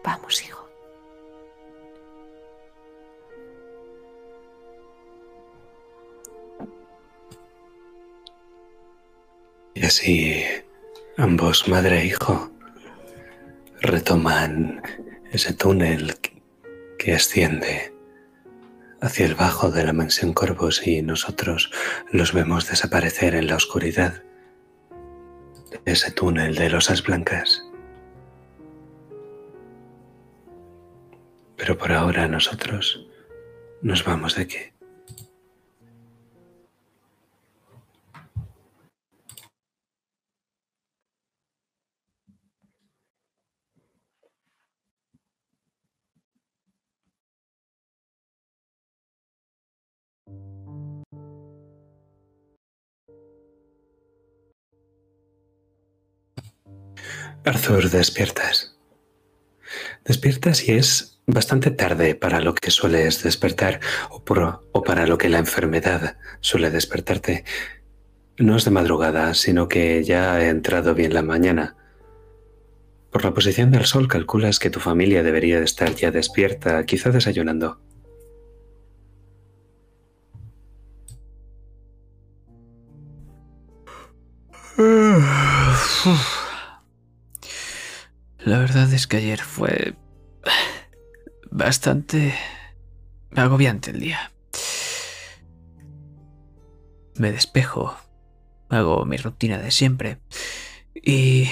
S2: Vamos, hijo.
S3: Así ambos, madre e hijo, retoman ese túnel que asciende hacia el bajo de la mansión Corvos y nosotros los vemos desaparecer en la oscuridad de ese túnel de losas blancas. Pero por ahora nosotros nos vamos de aquí. Arthur, despiertas. Despiertas y es bastante tarde para lo que sueles despertar o, para lo que la enfermedad suele despertarte. No es de madrugada, sino que ya ha entrado bien la mañana. Por la posición del sol calculas que tu familia debería de estar ya despierta, quizá desayunando. <sighs>
S1: La verdad es que ayer fue bastante agobiante el día. Me despejo, hago mi rutina de siempre y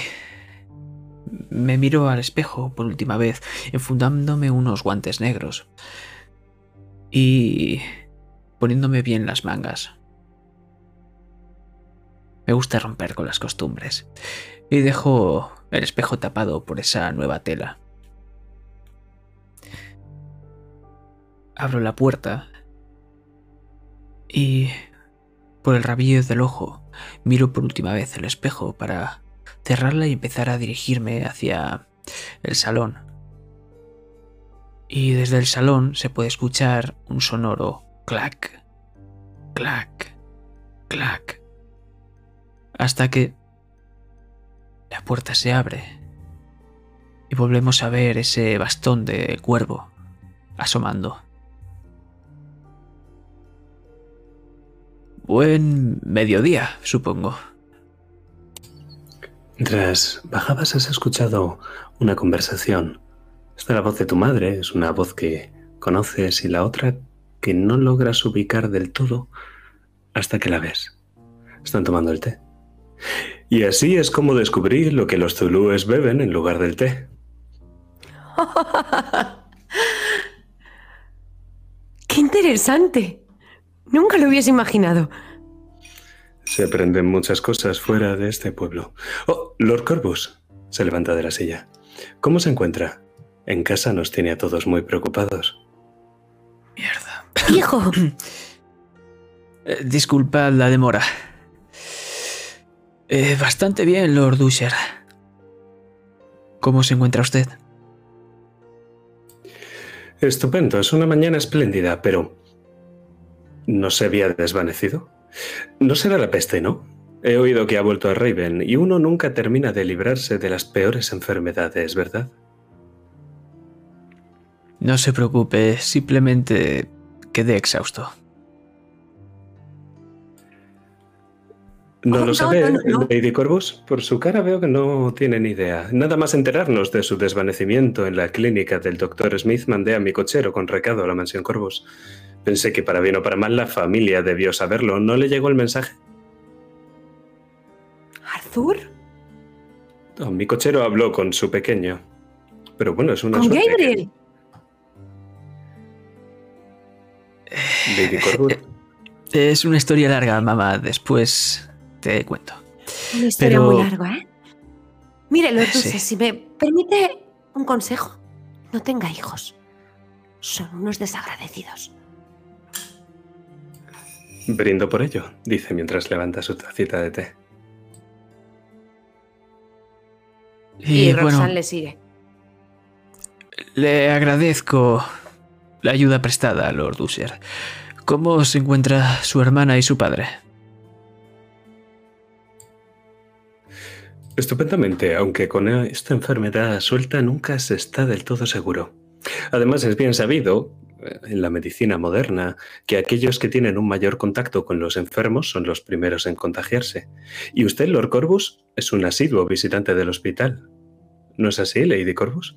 S1: me miro al espejo por última vez, enfundándome unos guantes negros y poniéndome bien las mangas. Me gusta romper con las costumbres y dejo el espejo tapado por esa nueva tela. Abro la puerta y por el rabillo del ojo miro por última vez el espejo para cerrarla y empezar a dirigirme hacia el salón. Y desde el salón se puede escuchar un sonoro clac, clac, clac, hasta que la puerta se abre y volvemos a ver ese bastón de cuervo asomando. Buen mediodía, supongo.
S3: Mientras bajabas has escuchado una conversación. Esta es la voz de tu madre, es una voz que conoces y la otra que no logras ubicar del todo hasta que la ves. Están tomando el té. Y así es como descubrí lo que los zulúes beben en lugar del té. <laughs>
S2: ¡Qué interesante! Nunca lo hubiese imaginado.
S3: Se aprenden muchas cosas fuera de este pueblo. Oh, Lord Corvus se levanta de la silla. ¿Cómo se encuentra? En casa nos tiene a todos muy preocupados.
S1: Mierda.
S2: ¡Hijo! <coughs>
S1: Eh, disculpad la demora. Eh, bastante bien, Lord Usher. ¿Cómo se encuentra usted?
S3: Estupendo, es una mañana espléndida, pero... ¿No se había desvanecido? No será la peste, ¿no? He oído que ha vuelto a Raven y uno nunca termina de librarse de las peores enfermedades, ¿verdad?
S1: No se preocupe, simplemente quedé exhausto.
S3: ¿No
S2: Oh,
S3: lo
S2: no,
S3: sabe,
S2: no, no, no.
S3: Lady Corvus? Por su cara veo que no tiene ni idea. Nada más enterarnos de su desvanecimiento en la clínica del Dr. Smith, mandé a mi cochero con recado a la mansión Corvus. Pensé que para bien o para mal la familia debió saberlo. ¿No le llegó el mensaje?
S2: ¿Arthur?
S3: Mi cochero habló con su pequeño. Pero bueno, es una
S2: ¿Con
S3: suerte que-
S2: Gabriel?
S3: Lady Corvus. <laughs>
S1: Es una historia larga, mamá. Después te cuento.
S2: Una historia
S1: Pero-
S2: muy larga, ¿eh? Mire, Lord
S1: Sí.
S2: Si me permite un consejo, no tenga hijos. Son unos desagradecidos.
S3: Brindo por ello, dice mientras levanta su tacita de té.
S2: Y,
S1: Y,
S2: Roxanne
S1: bueno,
S2: le sigue.
S1: le agradezco la ayuda prestada, Lord Usher. ¿Cómo se encuentra su hermana y su padre?
S3: Estupendamente, aunque con esta enfermedad suelta nunca se está del todo seguro. Además, es bien sabido eh, en la medicina moderna que aquellos que tienen un mayor contacto con los enfermos son los primeros en contagiarse. Y usted, Lord Corvus, es un asiduo visitante del hospital. ¿No es así, Lady Corvus?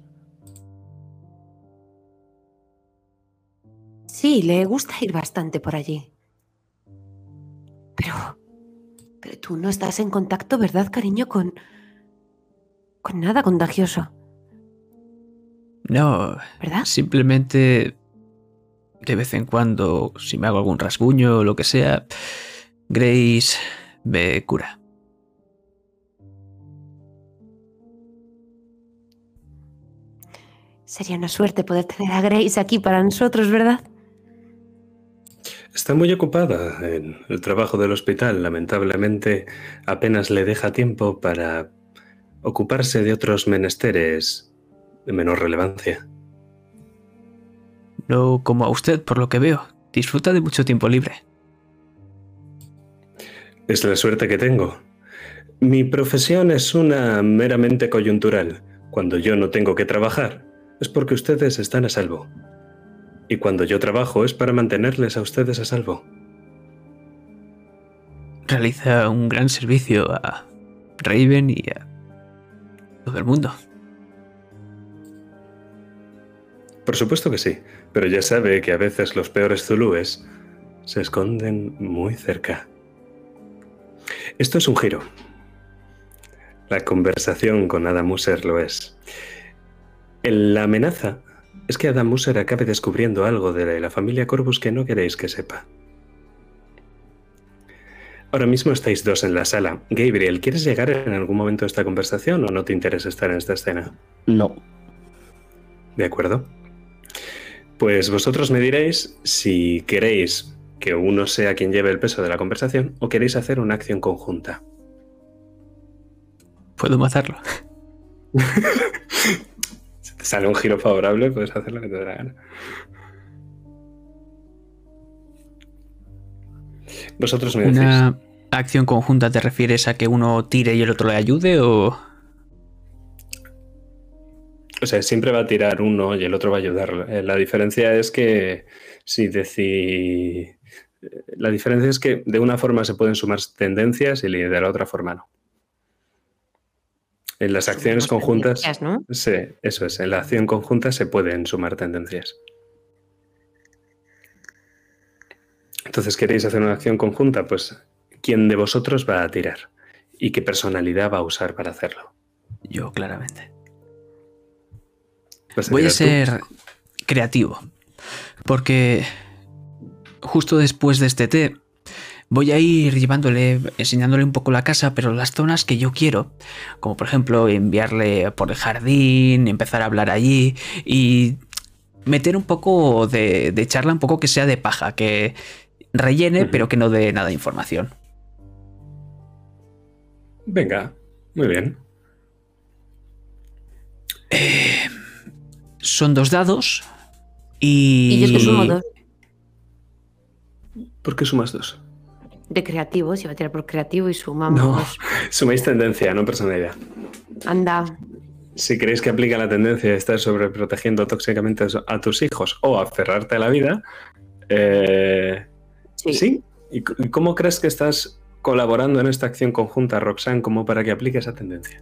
S2: Sí, le gusta ir bastante por allí. Pero. Pero tú no estás en contacto, ¿verdad, cariño? Con. Con nada contagioso,
S1: No,
S2: ¿verdad?
S1: simplemente de vez en cuando, si me hago algún rasguño o lo que sea, Grace me cura.
S2: Sería una suerte poder tener a Grace aquí para nosotros, ¿verdad?
S3: Está muy ocupada en el trabajo del hospital. Lamentablemente, apenas le deja tiempo para ocuparse de otros menesteres de menor relevancia.
S1: No como a usted, por lo que veo. Disfruta de mucho tiempo libre.
S3: Es la suerte que tengo. Mi profesión es una meramente coyuntural. Cuando yo no tengo que trabajar, es porque ustedes están a salvo. Y cuando yo trabajo es para mantenerles a ustedes a salvo.
S1: Realiza un gran servicio a Raven y a todo el mundo.
S3: Por supuesto que sí, pero ya sabe que a veces los peores zulúes se esconden muy cerca. Esto es un giro. La conversación con Adam Musser lo es. La amenaza es que Adam Musser acabe descubriendo algo de la familia Corvus que no queréis que sepa. Ahora mismo estáis dos en la sala. Gabriel, ¿quieres llegar en algún momento a esta conversación o no te interesa estar en esta escena?
S5: No.
S3: De acuerdo. Pues vosotros me diréis si queréis que uno sea quien lleve el peso de la conversación o queréis hacer una acción conjunta.
S1: Puedo matarlo. <laughs>
S3: si te sale un giro favorable, puedes hacer lo que te dé la gana. Vosotros me decís.
S1: ¿Una acción conjunta te refieres a que uno tire y el otro le ayude o...?
S3: O sea, siempre va a tirar uno y el otro va a ayudar. Eh, La diferencia es que si decís... La diferencia es que de una forma se pueden sumar tendencias y de la otra forma no. En las acciones conjuntas...
S2: ¿no?
S3: Sí, eso es. En la acción conjunta se pueden sumar tendencias. Entonces, ¿queréis hacer una acción conjunta? Pues, ¿quién de vosotros va a tirar? ¿Y qué personalidad va a usar para hacerlo?
S1: Yo, claramente.
S3: ¿Vas
S1: Voy a
S3: tú?
S1: ser creativo. Porque justo después de este té, voy a ir llevándole, enseñándole un poco la casa, pero las zonas que yo quiero, como por ejemplo enviarle por el jardín, empezar a hablar allí y meter un poco de, de charla, un poco que sea de paja, que rellene, pero que no dé nada de información.
S3: Venga, muy bien.
S1: Son dos dados y...
S2: Y yo es que sumo dos
S3: ¿Por qué sumas dos?
S2: de creativos. Iba a tirar por creativo y sumamos.
S3: No. <laughs> Sumáis tendencia, no personalidad.
S2: Anda.
S3: Si creéis que aplica la tendencia de estar sobreprotegiendo tóxicamente a tus hijos o aferrarte a la vida, eh,
S2: Sí.
S3: sí. ¿Y c- y cómo crees que estás colaborando en esta acción conjunta, Roxanne, como para que aplique esa tendencia?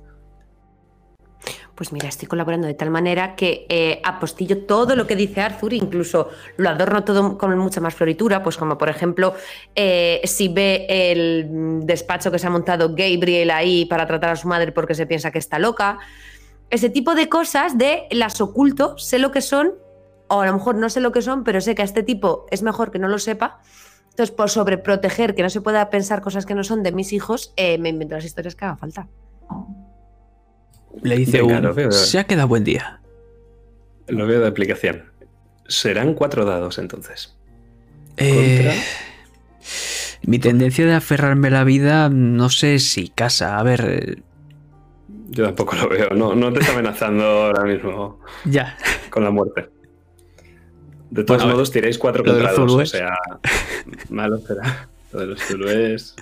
S2: Pues mira, estoy colaborando de tal manera que eh, apostillo todo lo que dice Arthur, incluso lo adorno todo con mucha más floritura, pues como por ejemplo, eh, si ve el despacho que se ha montado Gabriel ahí para tratar a su madre porque se piensa que está loca, ese tipo de cosas de las oculto, sé lo que son, o a lo mejor no sé lo que son, pero sé que a este tipo es mejor que no lo sepa. Entonces, por sobreproteger que no se pueda pensar cosas que no son de mis hijos, eh, me invento las historias que haga falta.
S1: Le dice
S3: Venga,
S1: un. Se ha quedado buen día.
S3: Lo veo de aplicación. Serán cuatro dados entonces.
S1: Eh, mi tendencia de aferrarme a la vida, no sé si casa. A ver, eh,
S3: Yo tampoco lo veo. No, no te está amenazando ahora mismo
S1: ya.
S3: con la muerte. De todos
S1: Bueno,
S3: modos, tiráis cuatro
S1: lo de
S3: contra
S1: los
S3: dos. O sea, <laughs> malo será. Lo de los zulúes.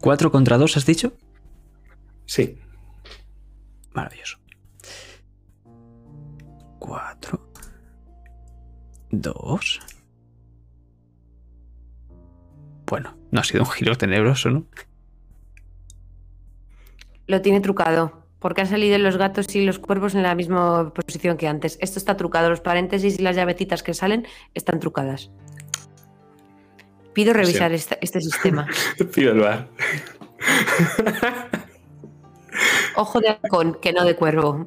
S1: ¿Cuatro contra dos has dicho?
S3: Sí.
S1: Maravilloso. Cuatro. Dos. Bueno, no ha sido un giro tenebroso, ¿no?
S2: Lo tiene trucado, porque han salido los gatos y los cuervos en la misma posición que antes. Esto está trucado, los paréntesis y las llavecitas que salen están trucadas. Pido revisar esta- este sistema. <laughs>
S3: Pido el bar.
S2: Ojo de halcón, que no de cuervo.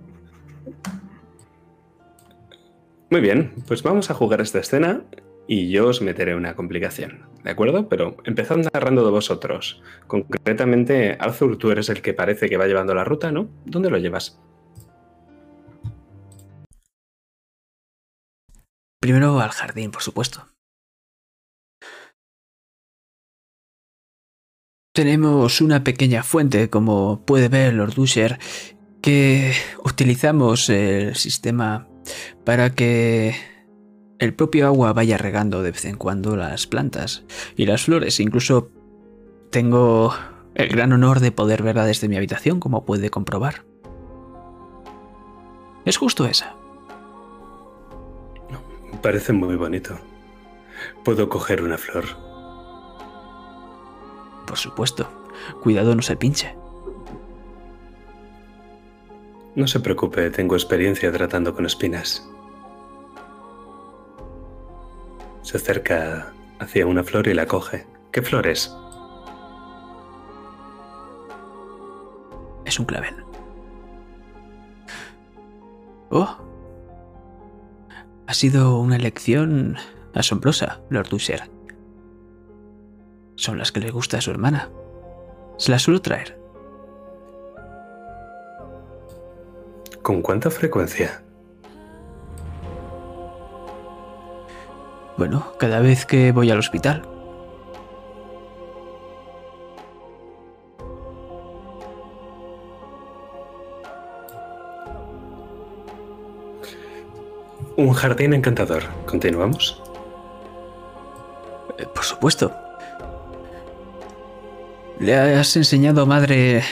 S3: Muy bien, pues vamos a jugar esta escena y yo os meteré una complicación, ¿de acuerdo? Pero empezad narrando de vosotros. Concretamente, Arthur, tú eres el que parece que va llevando la ruta, ¿no? ¿Dónde lo llevas?
S1: Primero al jardín, por supuesto. tenemos una pequeña fuente, como puede ver Lord Usher, que utilizamos el sistema para que el propio agua vaya regando de vez en cuando las plantas y las flores. Incluso tengo el gran honor de poder verla desde mi habitación, como puede comprobar. Es justo esa.
S3: Parece muy bonito. Puedo coger una flor.
S1: Por supuesto. Cuidado no se pinche.
S3: No se preocupe, tengo experiencia tratando con espinas. Se acerca hacia una flor y la coge. ¿Qué flores?
S1: Es un clavel. Oh. Ha sido una elección asombrosa, Lord Usher. Son las que le gusta a su hermana. Se las suelo traer.
S3: ¿Con cuánta frecuencia?
S1: Bueno, cada vez que voy al hospital.
S3: Un jardín encantador. ¿Continuamos?
S1: Eh, Por supuesto. ¿Le has enseñado, madre,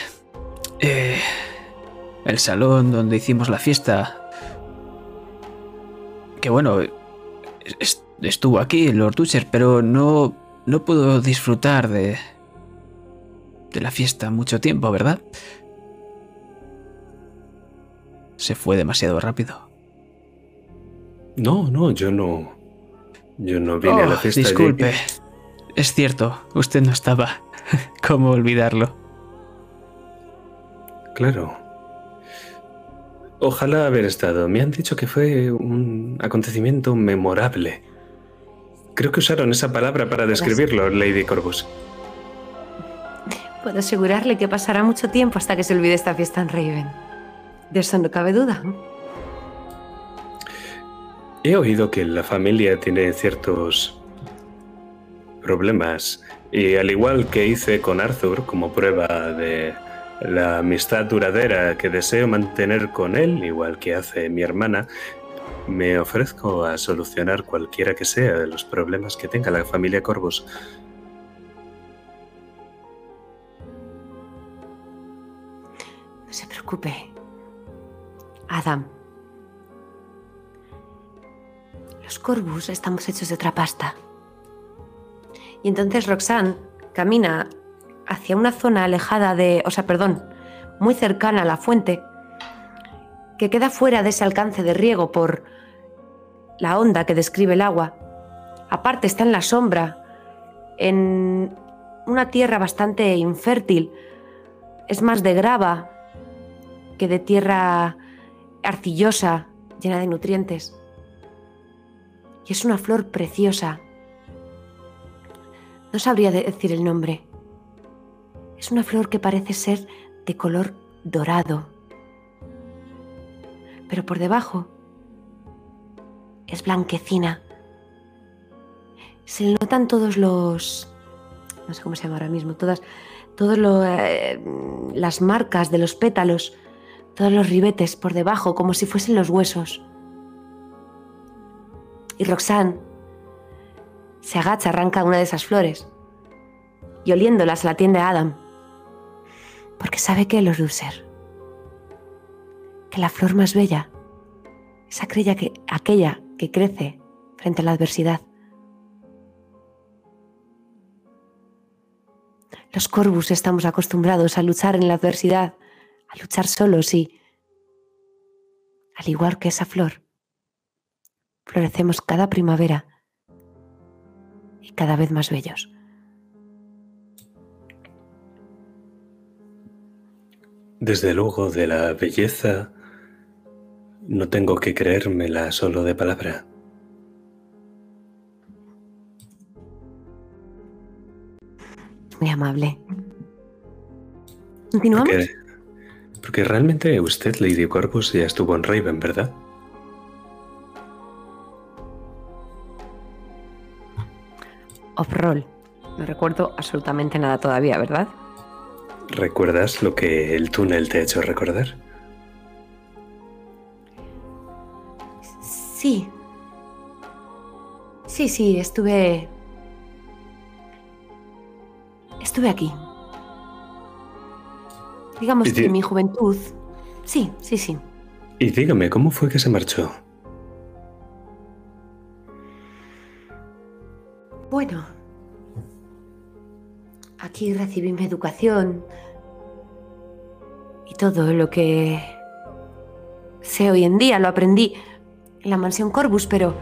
S1: eh, el salón donde hicimos la fiesta? Que bueno, es- estuvo aquí Lord Usher, pero no, no pudo disfrutar de, de la fiesta mucho tiempo, ¿verdad? Se fue demasiado rápido.
S3: No, no, yo no. Yo no vine a la
S1: Oh,
S3: fiesta.
S1: Disculpe. Es cierto, usted no estaba. <laughs> ¿Cómo olvidarlo?
S3: Claro. Ojalá haber estado. Me han dicho que fue un acontecimiento memorable. Creo que usaron esa palabra para describirlo, Lady Corvus.
S2: Puedo asegurarle que pasará mucho tiempo hasta que se olvide esta fiesta en Raven. De eso no cabe duda.
S3: He oído que la familia tiene ciertos problemas y al igual que hice con Arthur como prueba de la amistad duradera que deseo mantener con él, igual que hace mi hermana, me ofrezco a solucionar cualquiera que sea de los problemas que tenga la familia Corvus.
S2: No se preocupe. Adam. Los Corvus estamos hechos de otra pasta. Y entonces Roxanne camina hacia una zona alejada de. O sea, perdón, muy cercana a la fuente, que queda fuera de ese alcance de riego por la onda que describe el agua. Aparte, está en la sombra, en una tierra bastante infértil. Es más de grava que de tierra arcillosa, llena de nutrientes. Y es una flor preciosa. No sabría de- decir el nombre. Es una flor que parece ser de color dorado. Pero por debajo es blanquecina. Se notan todos los... No sé cómo se llama ahora mismo. Todas, todas eh, las marcas de los pétalos todos los ribetes por debajo, como si fuesen los huesos. Y Roxanne se agacha, arranca una de esas flores y oliéndolas la tiende a Adam, porque sabe que los Loser, que la flor más bella es aquella que, aquella que crece frente a la adversidad. Los Corvus estamos acostumbrados a luchar en la adversidad, a luchar solos y, al igual que esa flor, florecemos cada primavera y cada vez más bellos.
S3: Desde luego, de la belleza no tengo que creérmela solo de palabra.
S2: Muy amable. ¿Continuamos?
S3: Porque, porque realmente usted, Lady Corvus, ya estuvo en Raven, ¿verdad?
S2: Off-roll. No recuerdo absolutamente nada todavía, ¿verdad?
S3: ¿Recuerdas lo que el túnel te ha hecho recordar?
S2: Sí. Sí, sí, estuve... Estuve aquí. Digamos que en mi juventud... Sí, sí, sí.
S3: Y dígame, ¿cómo fue que se marchó?
S2: Bueno, aquí recibí mi educación y todo lo que sé hoy en día lo aprendí la mansión Corbus, pero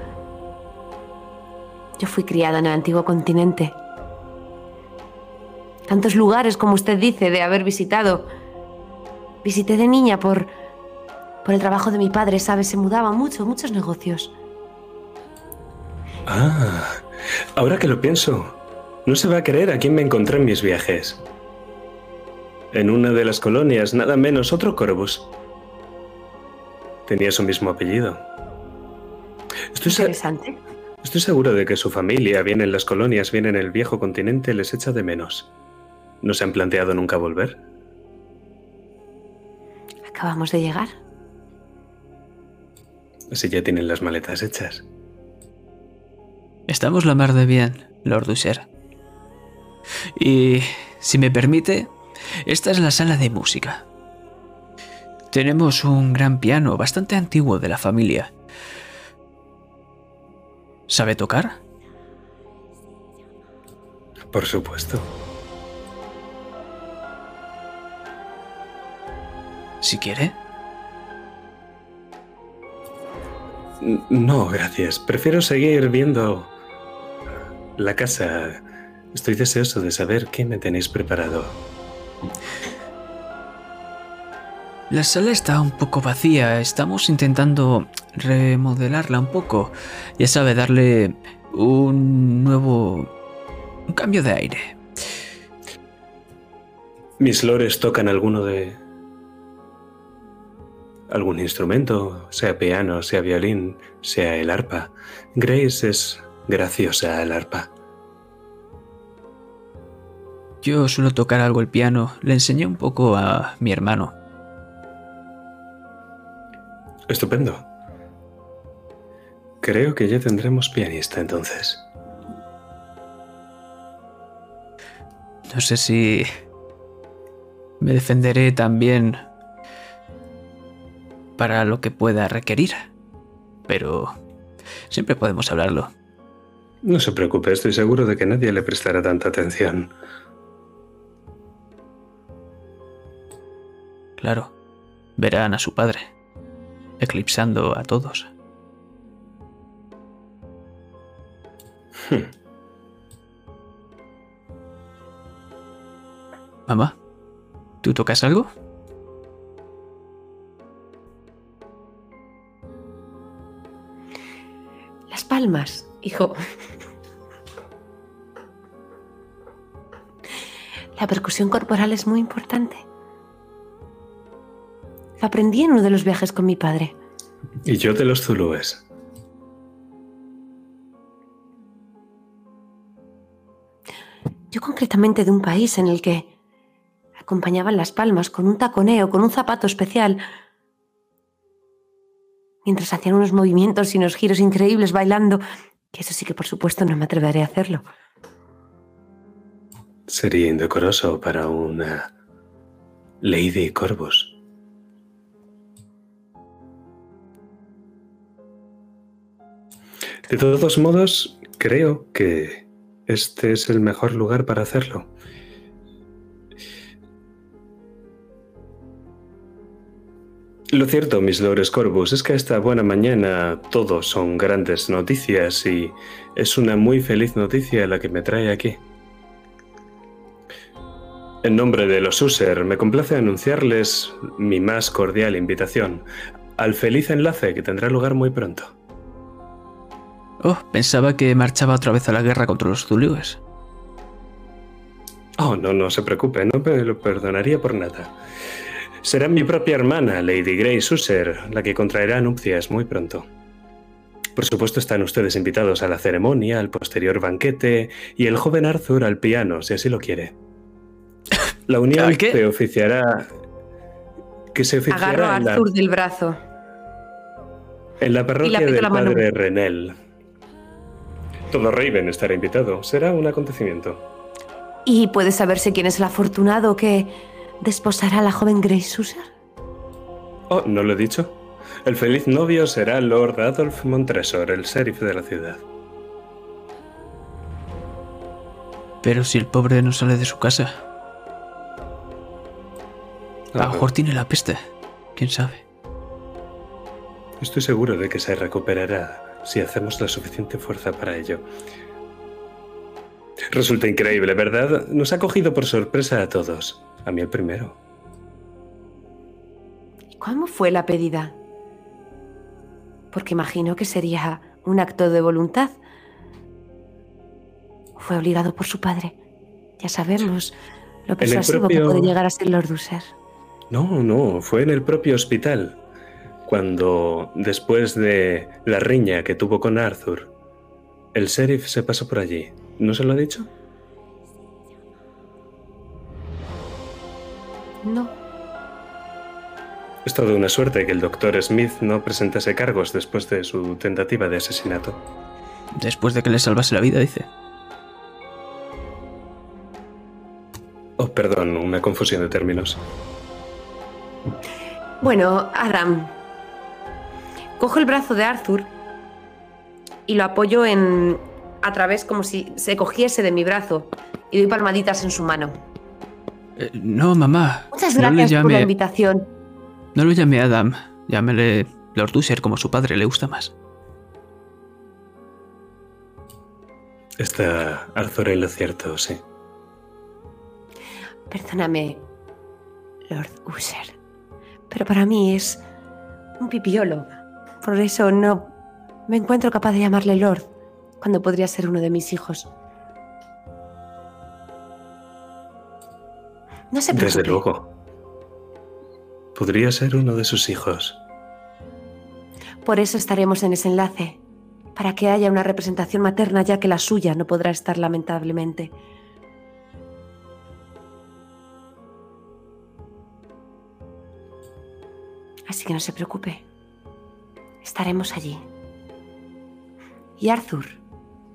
S2: yo fui criada en el antiguo continente. Tantos lugares, como usted dice, de haber visitado. Visité de niña por, por el trabajo de mi padre, ¿sabes? Se mudaban mucho, muchos negocios.
S3: Ah, ahora que lo pienso, no se va a creer a quién me encontré en mis viajes. En una de las colonias, nada menos otro Corvus. Tenía su mismo apellido. Estoy, se-
S2: Interesante.
S3: estoy seguro de que su familia, bien en las colonias, bien en el viejo continente, les echa de menos. ¿No se han planteado nunca volver?
S2: Acabamos de llegar.
S3: Si ya tienen las maletas hechas.
S1: Estamos la mar de bien, Lord Usher. Y, si me permite, esta es la sala de música. Tenemos un gran piano bastante antiguo de la familia. ¿Sabe tocar?
S3: Por supuesto.
S1: Si quiere.
S3: No, gracias. Prefiero seguir viendo la casa. Estoy deseoso de saber qué me tenéis preparado.
S1: La sala está un poco vacía. Estamos intentando remodelarla un poco. Ya sabe, darle un nuevo... un cambio de aire.
S3: ¿Mis lores tocan alguno de... algún instrumento? Sea piano, sea violín, sea el arpa. Grace es graciosa al arpa.
S1: Yo suelo tocar algo el piano. Le enseñé un poco a mi hermano.
S3: Estupendo. Creo que ya tendremos pianista entonces.
S1: No sé si me defenderé también para lo que pueda requerir, pero siempre podemos hablarlo.
S3: No se preocupe, estoy seguro de que nadie le prestará tanta atención.
S1: Claro, verán a su padre, eclipsando a todos.
S3: Hmm.
S1: Mamá, ¿tú tocas algo?
S2: Las palmas, hijo. La percusión corporal es muy importante. Aprendí en uno de los viajes con mi padre.
S3: Y yo de los zulúes.
S2: Yo concretamente de un país en el que acompañaban las palmas con un taconeo, con un zapato especial, mientras hacían unos movimientos y unos giros increíbles bailando, que eso sí que por supuesto no me atreveré a hacerlo.
S3: Sería indecoroso para una Lady Corvus. De todos modos, creo que este es el mejor lugar para hacerlo. Lo cierto, mis lores Corvus, es que esta buena mañana todos son grandes noticias y es una muy feliz noticia la que me trae aquí. En nombre de los User, me complace anunciarles mi más cordial invitación al feliz enlace que tendrá lugar muy pronto.
S1: Oh, pensaba que marchaba otra vez a la guerra contra los Zulúes.
S3: Oh, no, no se preocupe, no me lo perdonaría por nada. Será mi propia hermana, Lady Grace User, la que contraerá nupcias muy pronto. Por supuesto están ustedes invitados a la ceremonia, al posterior banquete y el joven Arthur al piano, si así lo quiere. La <coughs> unión
S1: ¿Al qué?
S3: que oficiará... Que se
S2: Agarro
S3: oficiará
S2: a
S3: en la,
S2: Arthur del brazo.
S3: en la parroquia del
S2: la mano.
S3: padre Renel. Todo Raven estará invitado. Será un acontecimiento.
S2: ¿Y puede saberse quién es el afortunado que desposará a la joven Grace User?
S3: Oh, ¿no lo he dicho? El feliz novio será Lord Adolf Montresor, el sheriff de la ciudad.
S1: Pero si el pobre no sale de su casa, a
S3: Ah,
S1: lo mejor tiene la peste. ¿Quién sabe?
S3: Estoy seguro de que se recuperará si hacemos la suficiente fuerza para ello. Resulta increíble, ¿verdad? Nos ha cogido por sorpresa a todos. A mí el primero.
S2: ¿Y cómo fue la pedida? Porque imagino que sería un acto de voluntad. Fue obligado por su padre. Ya sabemos lo persuasivo
S3: propio-
S2: que puede llegar a ser Lord User.
S3: No, no, fue en el propio hospital. Cuando, después de la riña que tuvo con Arthur, el sheriff se pasó por allí. ¿No se lo ha dicho?
S2: No.
S3: Es toda una suerte que el doctor Smith no presentase cargos después de su tentativa de asesinato.
S1: Después de que le salvase la vida, dice.
S3: Oh, perdón, una confusión de términos.
S2: Bueno, Adam. Cojo el brazo de Arthur y lo apoyo en. a través como si se cogiese de mi brazo y doy palmaditas en su mano.
S1: "Eh, no, mamá.
S2: Muchas
S1: no
S2: gracias por la
S1: llame,
S2: invitación.
S1: no lo llame Adam. Llámele Lord Usher como su padre le gusta más.
S3: Está Arthur en lo cierto, sí.
S2: Perdóname, Lord User. Pero para mí es un pipiolo. Por eso no me encuentro capaz de llamarle Lord cuando podría ser uno de mis hijos. No se preocupe.
S3: Desde luego. Podría ser uno de sus hijos.
S2: Por eso estaremos en ese enlace, para que haya una representación materna ya que la suya no podrá estar lamentablemente. Así que no se preocupe, estaremos allí. Y Arthur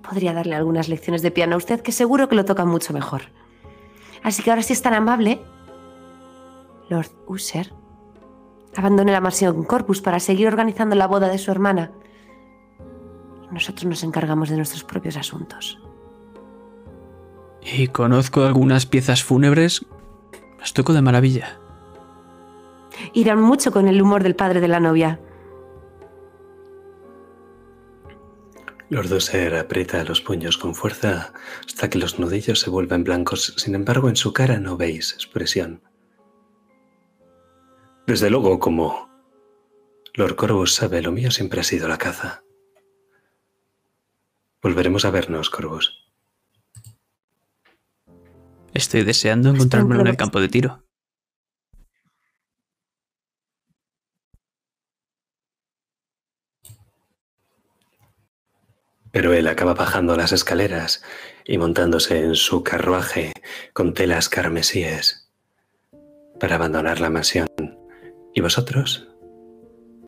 S2: podría darle algunas lecciones de piano a usted, que seguro que lo toca mucho mejor. Así que ahora si es tan amable, Lord User, abandone la mansión Corpus para seguir organizando la boda de su hermana. Y nosotros nos encargamos de nuestros propios asuntos.
S1: Y conozco algunas piezas fúnebres. Las toco de maravilla.
S2: Irán mucho con el humor del padre de la novia.
S3: Lord aprieta los puños con fuerza hasta que los nudillos se vuelven blancos. Sin embargo, en su cara no veis expresión. Desde luego, como Lord Corvus sabe, lo mío siempre ha sido la caza. Volveremos a vernos, Corvus.
S1: Estoy deseando encontrármelo en el campo de tiro.
S3: Pero él acaba bajando las escaleras y montándose en su carruaje con telas carmesíes para abandonar la mansión. ¿Y vosotros?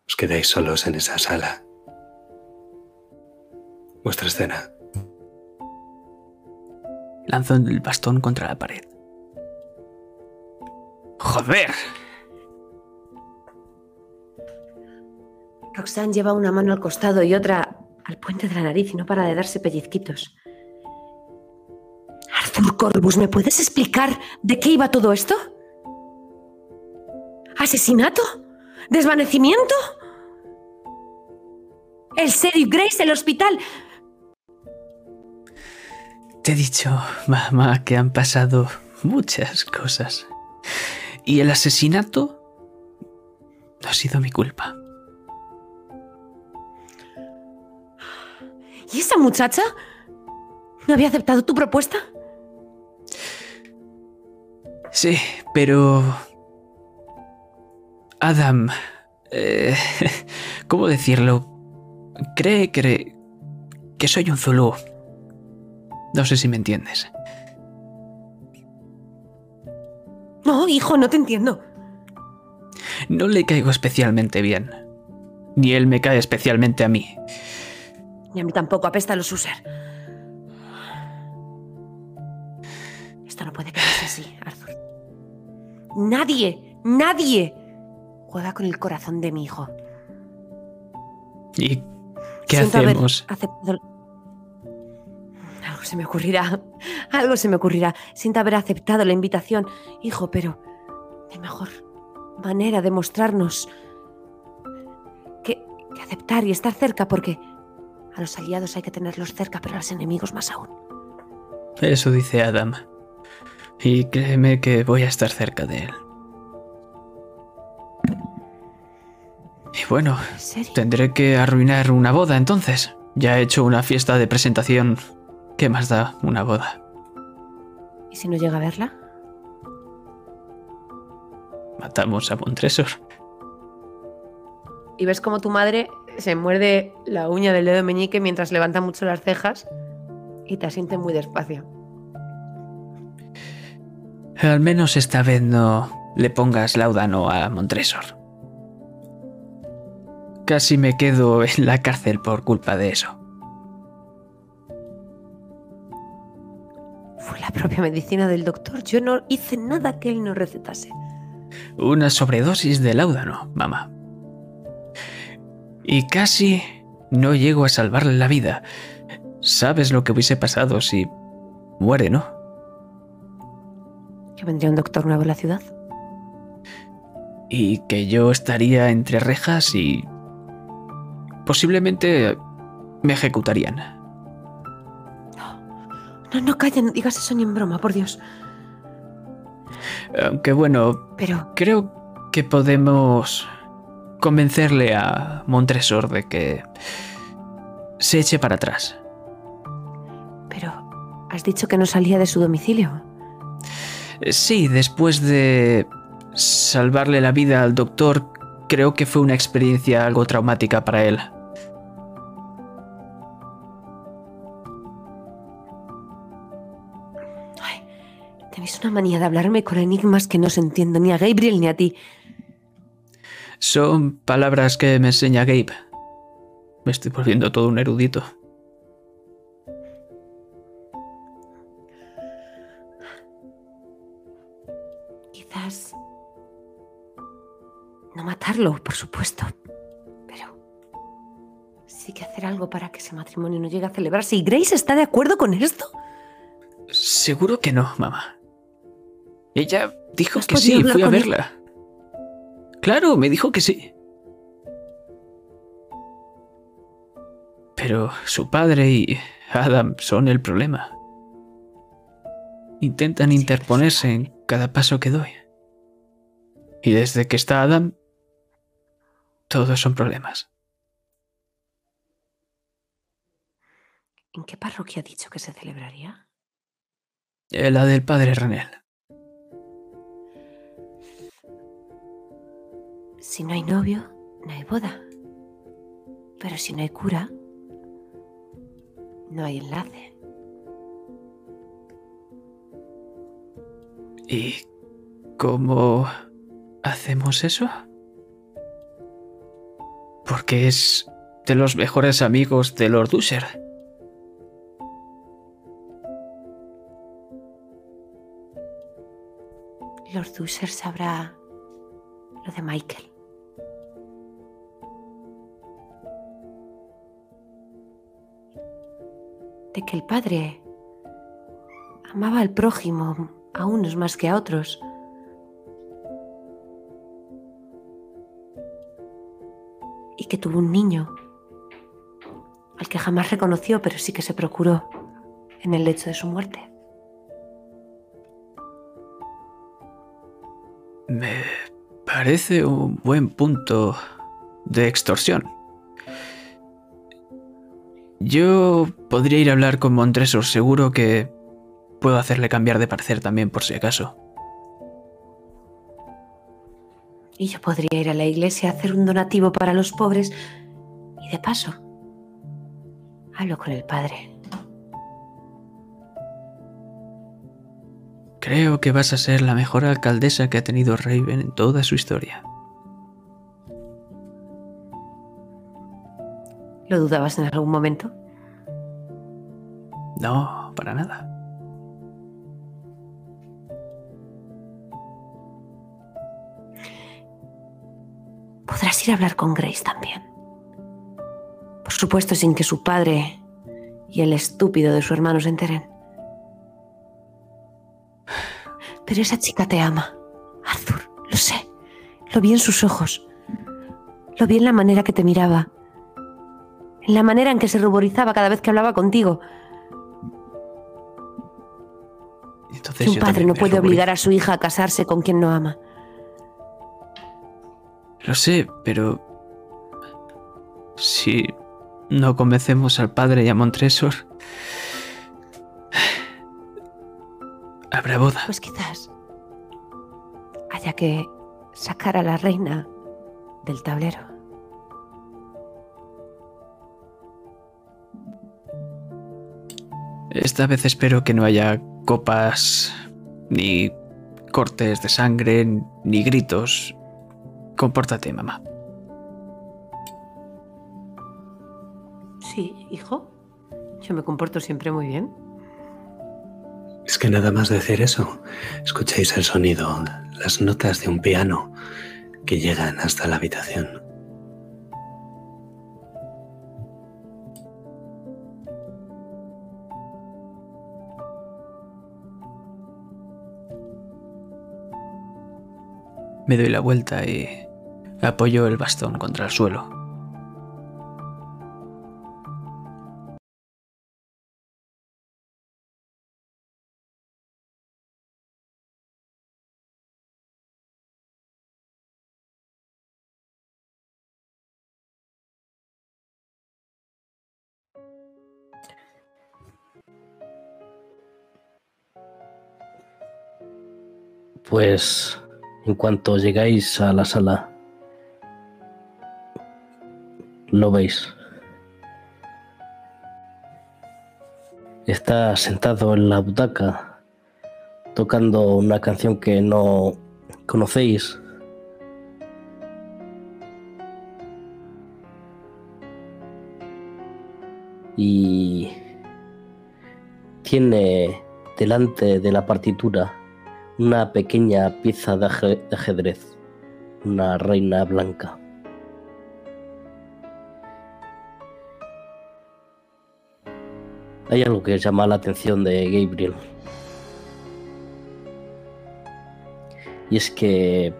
S3: Os quedáis solos en esa sala. Vuestra escena.
S1: Lanzo el bastón contra la pared. ¡Joder!
S2: Roxanne lleva una mano al costado y otra al puente de la nariz y no para de darse pellizquitos. Arthur Corbus, ¿me puedes explicar de qué iba todo esto? ¿Asesinato? ¿Desvanecimiento? ¿El sheriff Grace, el hospital?
S1: Te he dicho, mamá, que han pasado muchas cosas. Y el asesinato no ha sido mi culpa.
S2: ¿Y esa muchacha? ¿No había aceptado tu propuesta?
S1: Sí, pero... Adam... eh, <laughs> ¿Cómo decirlo? cree que, que soy un Zulu. No sé si me entiendes.
S2: No, hijo, no te entiendo.
S1: No le caigo especialmente bien. Ni él me cae especialmente a mí.
S2: Ni a mí tampoco, apesta los user. Esto no puede quedarse así, Arthur. Nadie, nadie juega con el corazón de mi hijo.
S1: ¿Y qué
S2: Siento haber
S1: hacemos?
S2: aceptado- Algo se me ocurrirá. Algo se me ocurrirá. Siento haber aceptado la invitación, hijo, pero la mejor manera de mostrarnos que, que aceptar y estar cerca, porque a los aliados hay que tenerlos cerca, pero a los enemigos más aún.
S1: Eso dice Adam. Y créeme que voy a estar cerca de él. Y bueno, tendré que arruinar una boda entonces. Ya he hecho una fiesta de presentación. ¿Qué más da una boda?
S2: ¿Y si no llega a verla?
S1: Matamos a Montresor.
S2: Y ves como tu madre se muerde la uña del dedo meñique mientras levanta mucho las cejas y te asiente muy despacio.
S1: Al menos esta vez no le pongas laudano a Montresor. Casi me quedo en la cárcel por culpa de eso.
S2: Fue la propia medicina del doctor. Yo no hice nada que él no recetase.
S1: Una sobredosis de laudano, mamá. Y casi no llego a salvarle la vida. ¿Sabes lo que hubiese pasado si muere, no?
S2: Que vendría un doctor nuevo a la ciudad.
S1: Y que yo estaría entre rejas y... posiblemente me ejecutarían. <gasps>
S2: No, no, no digas eso ni en broma, por Dios.
S1: Aunque bueno,
S2: Pero,
S1: creo que podemos convencerle a Montresor de que se eche para atrás.
S2: pero, has dicho que no salía de su domicilio.
S1: Sí, después de salvarle la vida al doctor, creo que fue una experiencia algo traumática para él.
S2: Ay, tenéis una manía de hablarme con enigmas que no os entiendo ni a Gabriel ni a ti.
S1: Son palabras que me enseña Gabe. Me estoy volviendo todo un erudito.
S2: Quizás... No matarlo, por supuesto. Pero... Sí que hacer algo para que ese matrimonio no llegue a celebrarse. ¿Y Grace está de acuerdo con esto?
S1: Seguro que no, mamá. Ella dijo
S2: ¿Has
S1: que sí, fui a verla. Claro, me dijo que sí. Pero su padre y Adam son el problema. Intentan interponerse en cada paso que doy. Y desde que está Adam, todos son problemas.
S2: ¿En qué parroquia ha dicho que se celebraría?
S1: La del padre Renel.
S2: Si no hay novio, no hay boda. Pero si no hay cura, no hay enlace.
S1: ¿Y cómo hacemos eso? Porque es de los mejores amigos de Lord Usher.
S2: Lord Usher sabrá lo de Michael. De que el padre amaba al prójimo a unos más que a otros. Y que tuvo un niño al que jamás reconoció, pero sí que se procuró en el lecho de su muerte.
S1: Me parece un buen punto de extorsión. Yo podría ir a hablar con Montresor, seguro que puedo hacerle cambiar de parecer también por si acaso.
S2: Y yo podría ir a la iglesia a hacer un donativo para los pobres y de paso Hablo con el padre.
S1: Creo que vas a ser la mejor alcaldesa que ha tenido Raven en toda su historia.
S2: ¿Lo dudabas en algún momento?
S1: No, para nada.
S2: Podrás ir a hablar con Grace también. Por supuesto, sin que su padre y el estúpido de su hermano se enteren. Pero esa chica te ama, Arthur, lo sé. Lo vi en sus ojos. Lo vi en la manera que te miraba. En la manera en que se ruborizaba cada vez que hablaba contigo.
S1: Entonces
S2: un padre no puede obligar a su hija a casarse con quien no ama.
S1: Lo sé, pero... Si no convencemos al padre y a Montresor... Habrá boda.
S2: Pues quizás haya que sacar a la reina del tablero.
S1: Esta vez espero que no haya copas, ni cortes de sangre, ni gritos. Compórtate, mamá.
S2: Sí, hijo. Yo me comporto siempre muy bien.
S3: Es que nada más decir eso, escucháis el sonido, las notas de un piano que llegan hasta la habitación.
S1: Me doy la vuelta y apoyo el bastón contra el suelo.
S5: Pues en cuanto llegáis a la sala, lo veis. Está sentado en la butaca tocando una canción que no conocéis. Y tiene delante de la partitura una pequeña pieza de aje- de ajedrez, una reina blanca. Hay algo que llama la atención de Gabriel. Y es que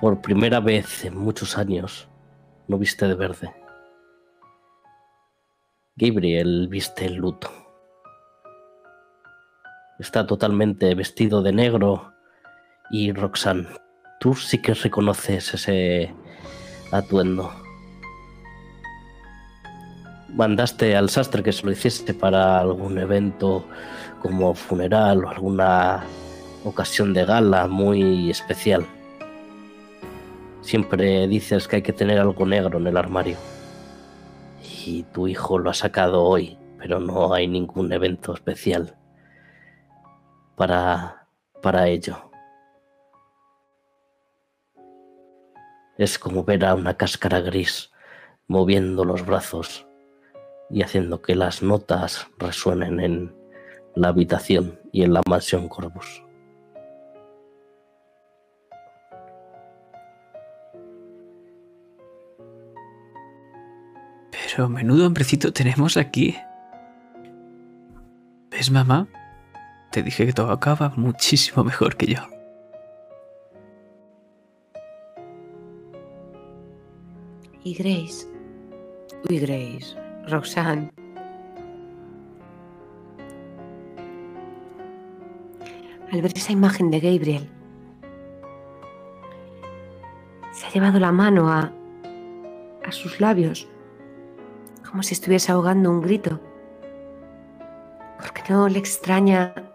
S5: por primera vez en muchos años no viste de verde. Gabriel viste el luto. Está totalmente vestido de negro y Roxanne, tú sí que reconoces ese atuendo. Mandaste al sastre que se lo hiciese para algún evento como funeral o alguna ocasión de gala muy especial. Siempre dices que hay que tener algo negro en el armario. Y tu hijo lo ha sacado hoy, pero no hay ningún evento especial para, para ello. Es como ver a una cáscara gris moviendo los brazos y haciendo que las notas resuenen en la habitación y en la mansión Corvus.
S1: Pero menudo hombrecito tenemos aquí. ¿Ves, mamá? Te dije que todo acaba muchísimo mejor que yo.
S2: Y Grace. Uy, Grace. Roxanne. Al ver esa imagen de Gabriel, se ha llevado la mano a, a sus labios, como si estuviese ahogando un grito. Porque no le extraña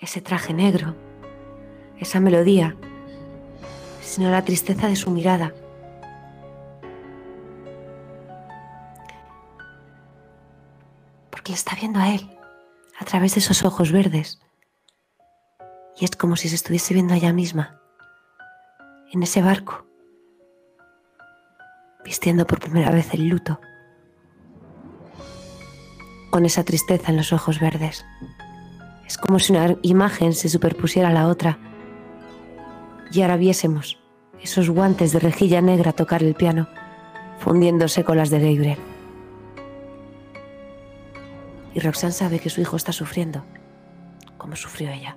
S2: ese traje negro, esa melodía, sino la tristeza de su mirada. está viendo a él a través de esos ojos verdes. Y es como si se estuviese viendo a ella misma, en ese barco, vistiendo por primera vez el luto, con esa tristeza en los ojos verdes. Es como si una imagen se superpusiera a la otra y ahora viésemos esos guantes de rejilla negra tocar el piano, fundiéndose con las de Gabriel. Y Roxanne sabe que su hijo está sufriendo, como sufrió ella.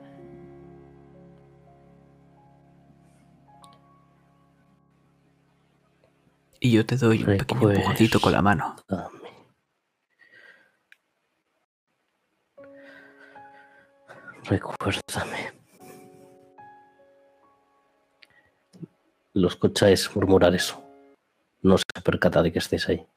S1: Y yo te doy un pequeño empujoncito con la mano.
S5: Recuérdame. Lo escucháis murmurar eso. No se percata de que estéis ahí.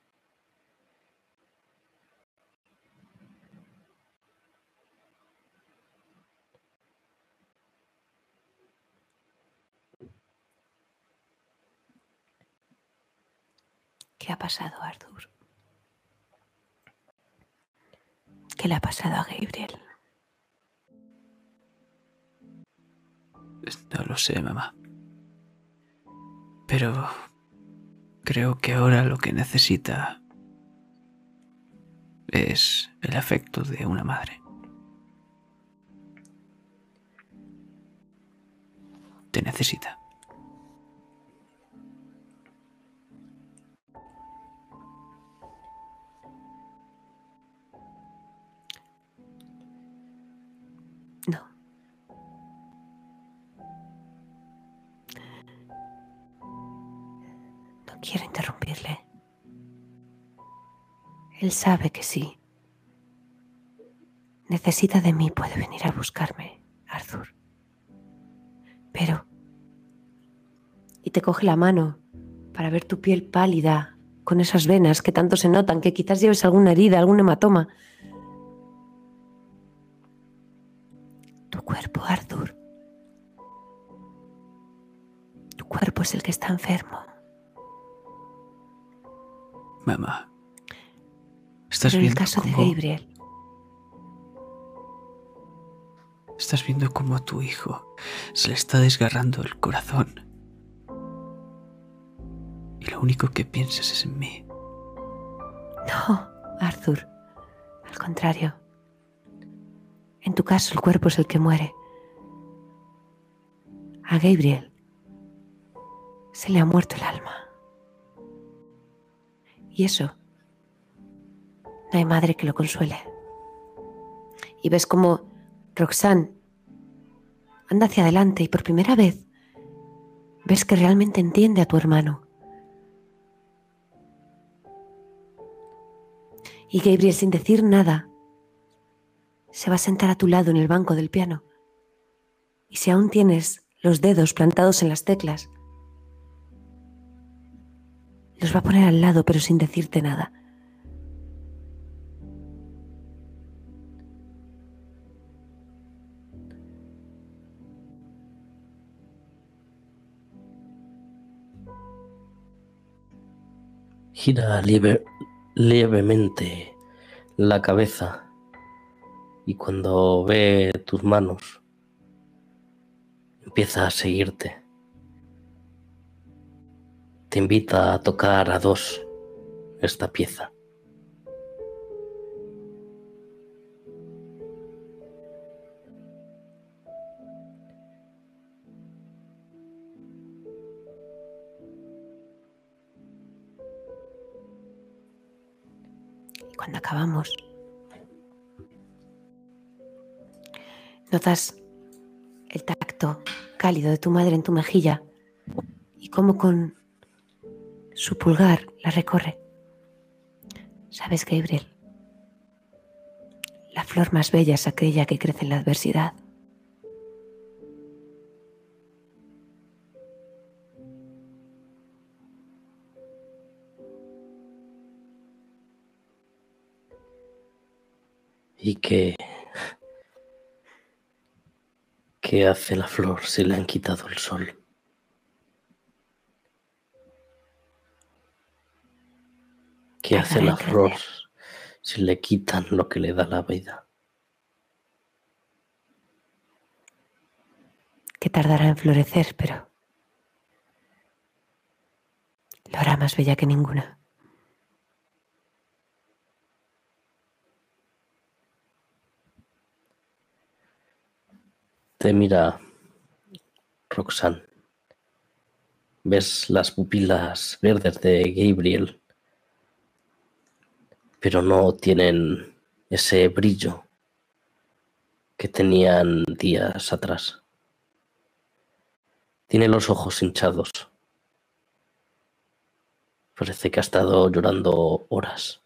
S2: ¿Qué ha pasado, Arthur? ¿Qué le ha pasado a Gabriel?
S1: No lo sé, mamá. Pero creo que ahora lo que necesita es el afecto de una madre. Te necesita.
S2: Quiero interrumpirle. Él sabe que sí. Necesita de mí, puede venir a buscarme, Arthur. Pero... Y te coge la mano para ver tu piel pálida, con esas venas que tanto se notan, que quizás lleves alguna herida, algún hematoma. Tu cuerpo, Arthur. Tu cuerpo es el que está enfermo.
S1: Mamá. Estás
S2: Pero en el
S1: viendo
S2: caso de Gabriel,
S1: Estás viendo cómo a tu hijo se le está desgarrando el corazón. Y lo único que piensas es en mí.
S2: no, Arthur. Al contrario. En tu caso, el cuerpo es el que muere. A Gabriel se le ha muerto el alma. Y eso, no hay madre que lo consuele. Y ves como Roxanne anda hacia adelante y por primera vez ves que realmente entiende a tu hermano. Y Gabriel, sin decir nada, se va a sentar a tu lado en el banco del piano. Y si aún tienes los dedos plantados en las teclas, los va a poner al lado, pero sin decirte nada.
S5: Gira lieve- levemente la cabeza y cuando ve tus manos empieza a seguirte. Te invita a tocar a dos esta pieza.
S2: Cuando acabamos, notas el tacto cálido de tu madre en tu mejilla y cómo con su pulgar la recorre. Sabes, Gabriel, la flor más bella es aquella que crece en la adversidad.
S5: ¿Y qué, qué hace la flor si le han quitado el sol? ¿Qué hace la flor si le quitan lo que le da la vida.
S2: Que tardará en florecer, pero lo hará más bella que ninguna.
S5: Te mira Roxanne. Ves las pupilas verdes de Gabriel, pero no tienen ese brillo que tenían días atrás. Tiene los ojos hinchados. Parece que ha estado llorando horas.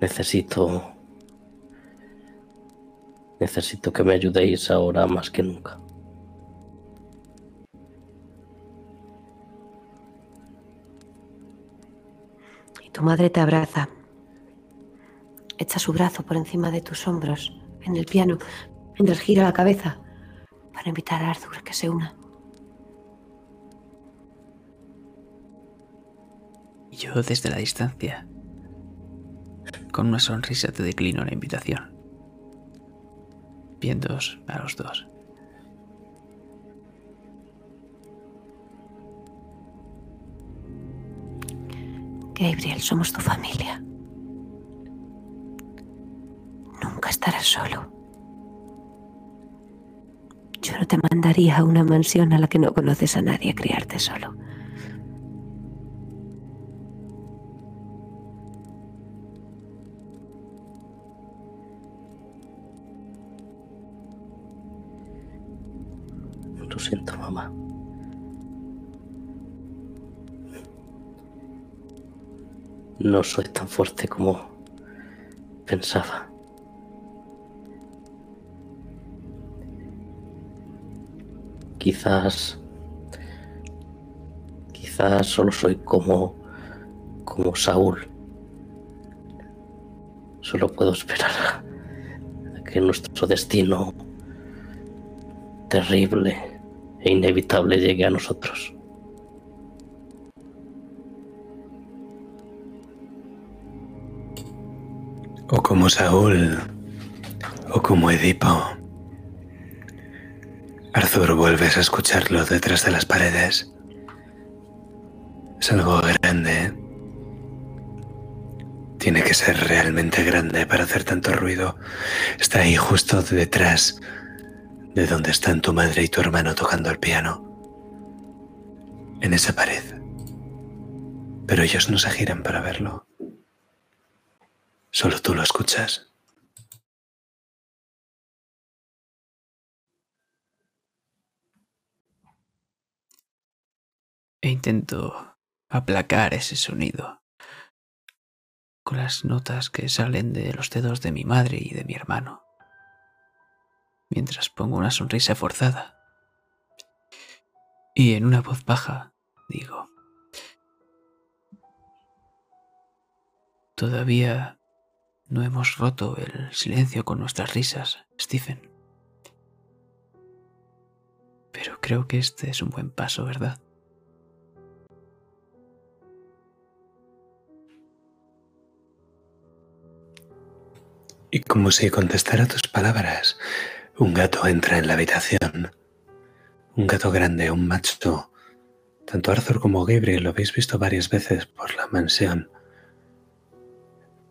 S5: Necesito... Necesito que me ayudéis ahora más que nunca.
S2: Y tu madre te abraza. Echa su brazo por encima de tus hombros en el piano mientras gira la cabeza para invitar a Arthur a que se una.
S1: Y yo desde la distancia, con una sonrisa te declino la invitación, viéndoos a los dos.
S2: Gabriel, somos tu familia. Nunca estarás solo. Yo no te mandaría a una mansión a la que no conoces a nadie a criarte solo.
S5: No soy tan fuerte como pensaba. Quizás... Quizás solo soy como... como Saúl. Solo puedo esperar a que nuestro destino terrible e inevitable llegue a nosotros.
S3: Como Saúl, o como Edipo. Arthur, vuelves a escucharlo detrás de las paredes. Es algo grande. Tiene que ser realmente grande para hacer tanto ruido. Está ahí justo detrás de donde están tu madre y tu hermano tocando el piano. En esa pared. Pero ellos no se giran para verlo. Solo tú lo escuchas.
S1: E intento aplacar ese sonido con las notas que salen de los dedos de mi madre y de mi hermano, mientras pongo una sonrisa forzada. Y en una voz baja digo, todavía no hemos roto el silencio con nuestras risas, Stephen. Pero creo que este es un buen paso, ¿verdad?
S3: Y como si contestara tus palabras, un gato entra en la habitación. Un gato grande, un macho. Tanto Arthur como Gabriel lo habéis visto varias veces por la mansión.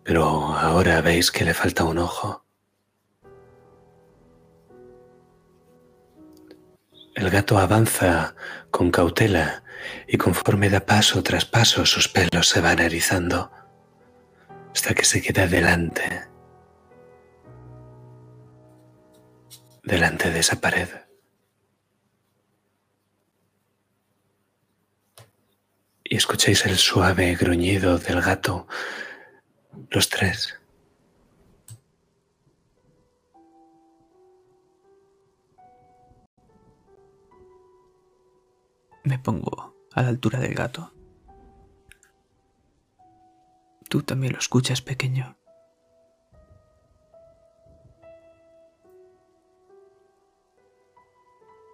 S3: Pero ahora veis que le falta un ojo. El gato avanza con cautela y conforme da paso tras paso sus pelos se van erizando hasta que se queda delante, delante de esa pared. Y escucháis el suave gruñido del gato, los tres.
S1: Me pongo a la altura del gato. Tú también lo escuchas, pequeño.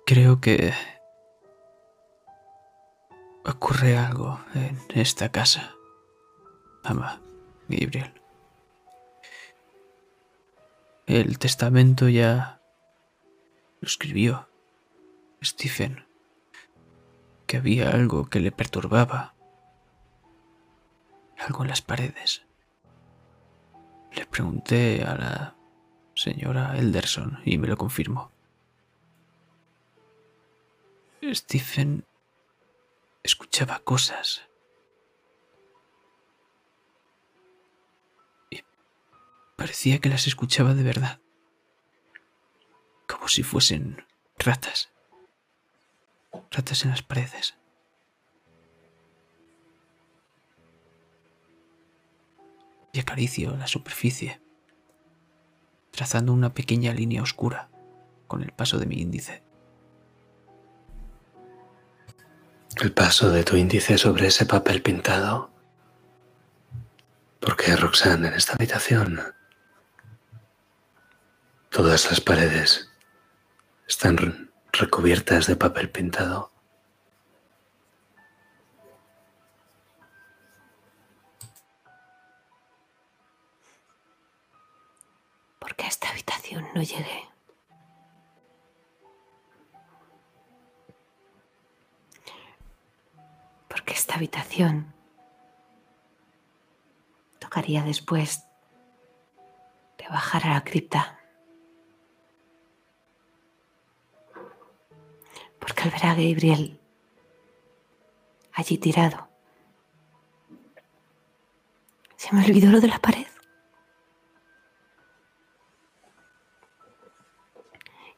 S1: Creo que ocurre algo en esta casa. Mamá, Gabriel. El testamento ya lo escribió Stephen, que había algo que le perturbaba, algo en las paredes. Le pregunté a la señora Elderson y me lo confirmó. Stephen escuchaba cosas. Parecía que las escuchaba de verdad. Como si fuesen ratas. Ratas en las paredes. Y acaricio la superficie, trazando una pequeña línea oscura con el paso de mi índice.
S3: El paso de tu índice sobre ese papel pintado. ¿Por qué, Roxanne, en esta habitación? Todas las paredes están recubiertas de papel pintado.
S2: Porque a esta habitación no llegué. Porque esta habitación tocaría después de bajar a la cripta. Porque al ver a Gabriel allí tirado, se me olvidó lo de la pared.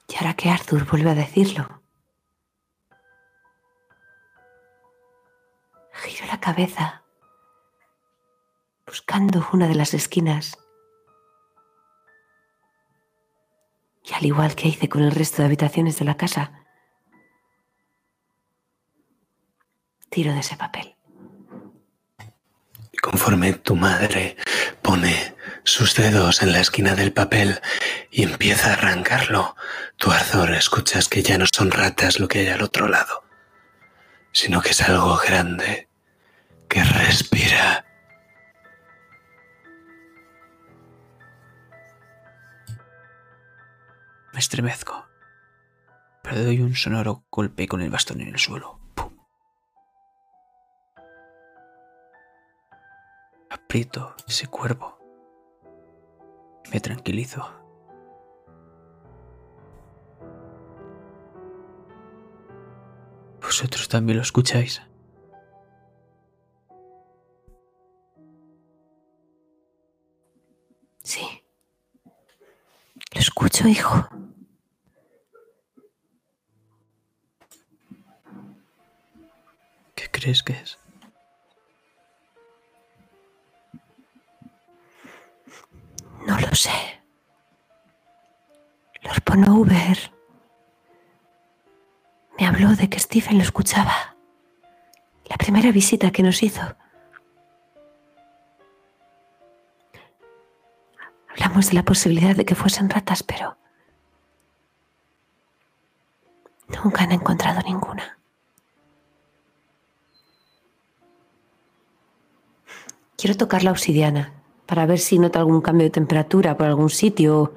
S2: Y ahora que Arthur vuelve a decirlo, giro la cabeza buscando una de las esquinas. Y al igual que hice con el resto de habitaciones de la casa, tiro de ese papel.
S3: Y conforme tu madre pone sus dedos en la esquina del papel y empieza a arrancarlo, tu Arthur escuchas que ya no son ratas lo que hay al otro lado, sino que es algo grande que respira.
S1: Me estremezco, pero doy un sonoro golpe con el bastón en el suelo. Aprieto ese cuervo. Me tranquilizo. ¿Vosotros también lo escucháis?
S2: Sí. Lo escucho, hijo.
S1: ¿Qué crees que es?
S2: No lo sé. Lord Ponover me habló de que Stephen lo escuchaba. La primera visita que nos hizo. Hablamos de la posibilidad de que fuesen ratas, pero nunca han encontrado ninguna. Quiero tocar la obsidiana para ver si nota algún cambio de temperatura por algún sitio.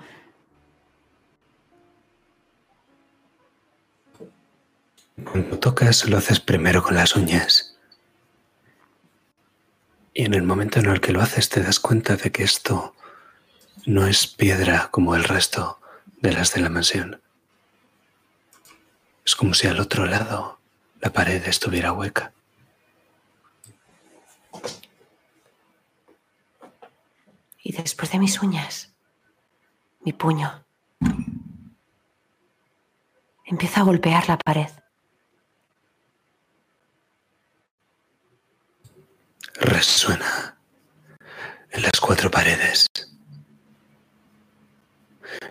S3: Cuando tocas lo haces primero con las uñas. Y en el momento en el que lo haces te das cuenta de que esto no es piedra como el resto de las de la mansión. Es como si al otro lado la pared estuviera hueca.
S2: Y después de mis uñas, mi puño empieza a golpear la pared.
S3: Resuena en las cuatro paredes.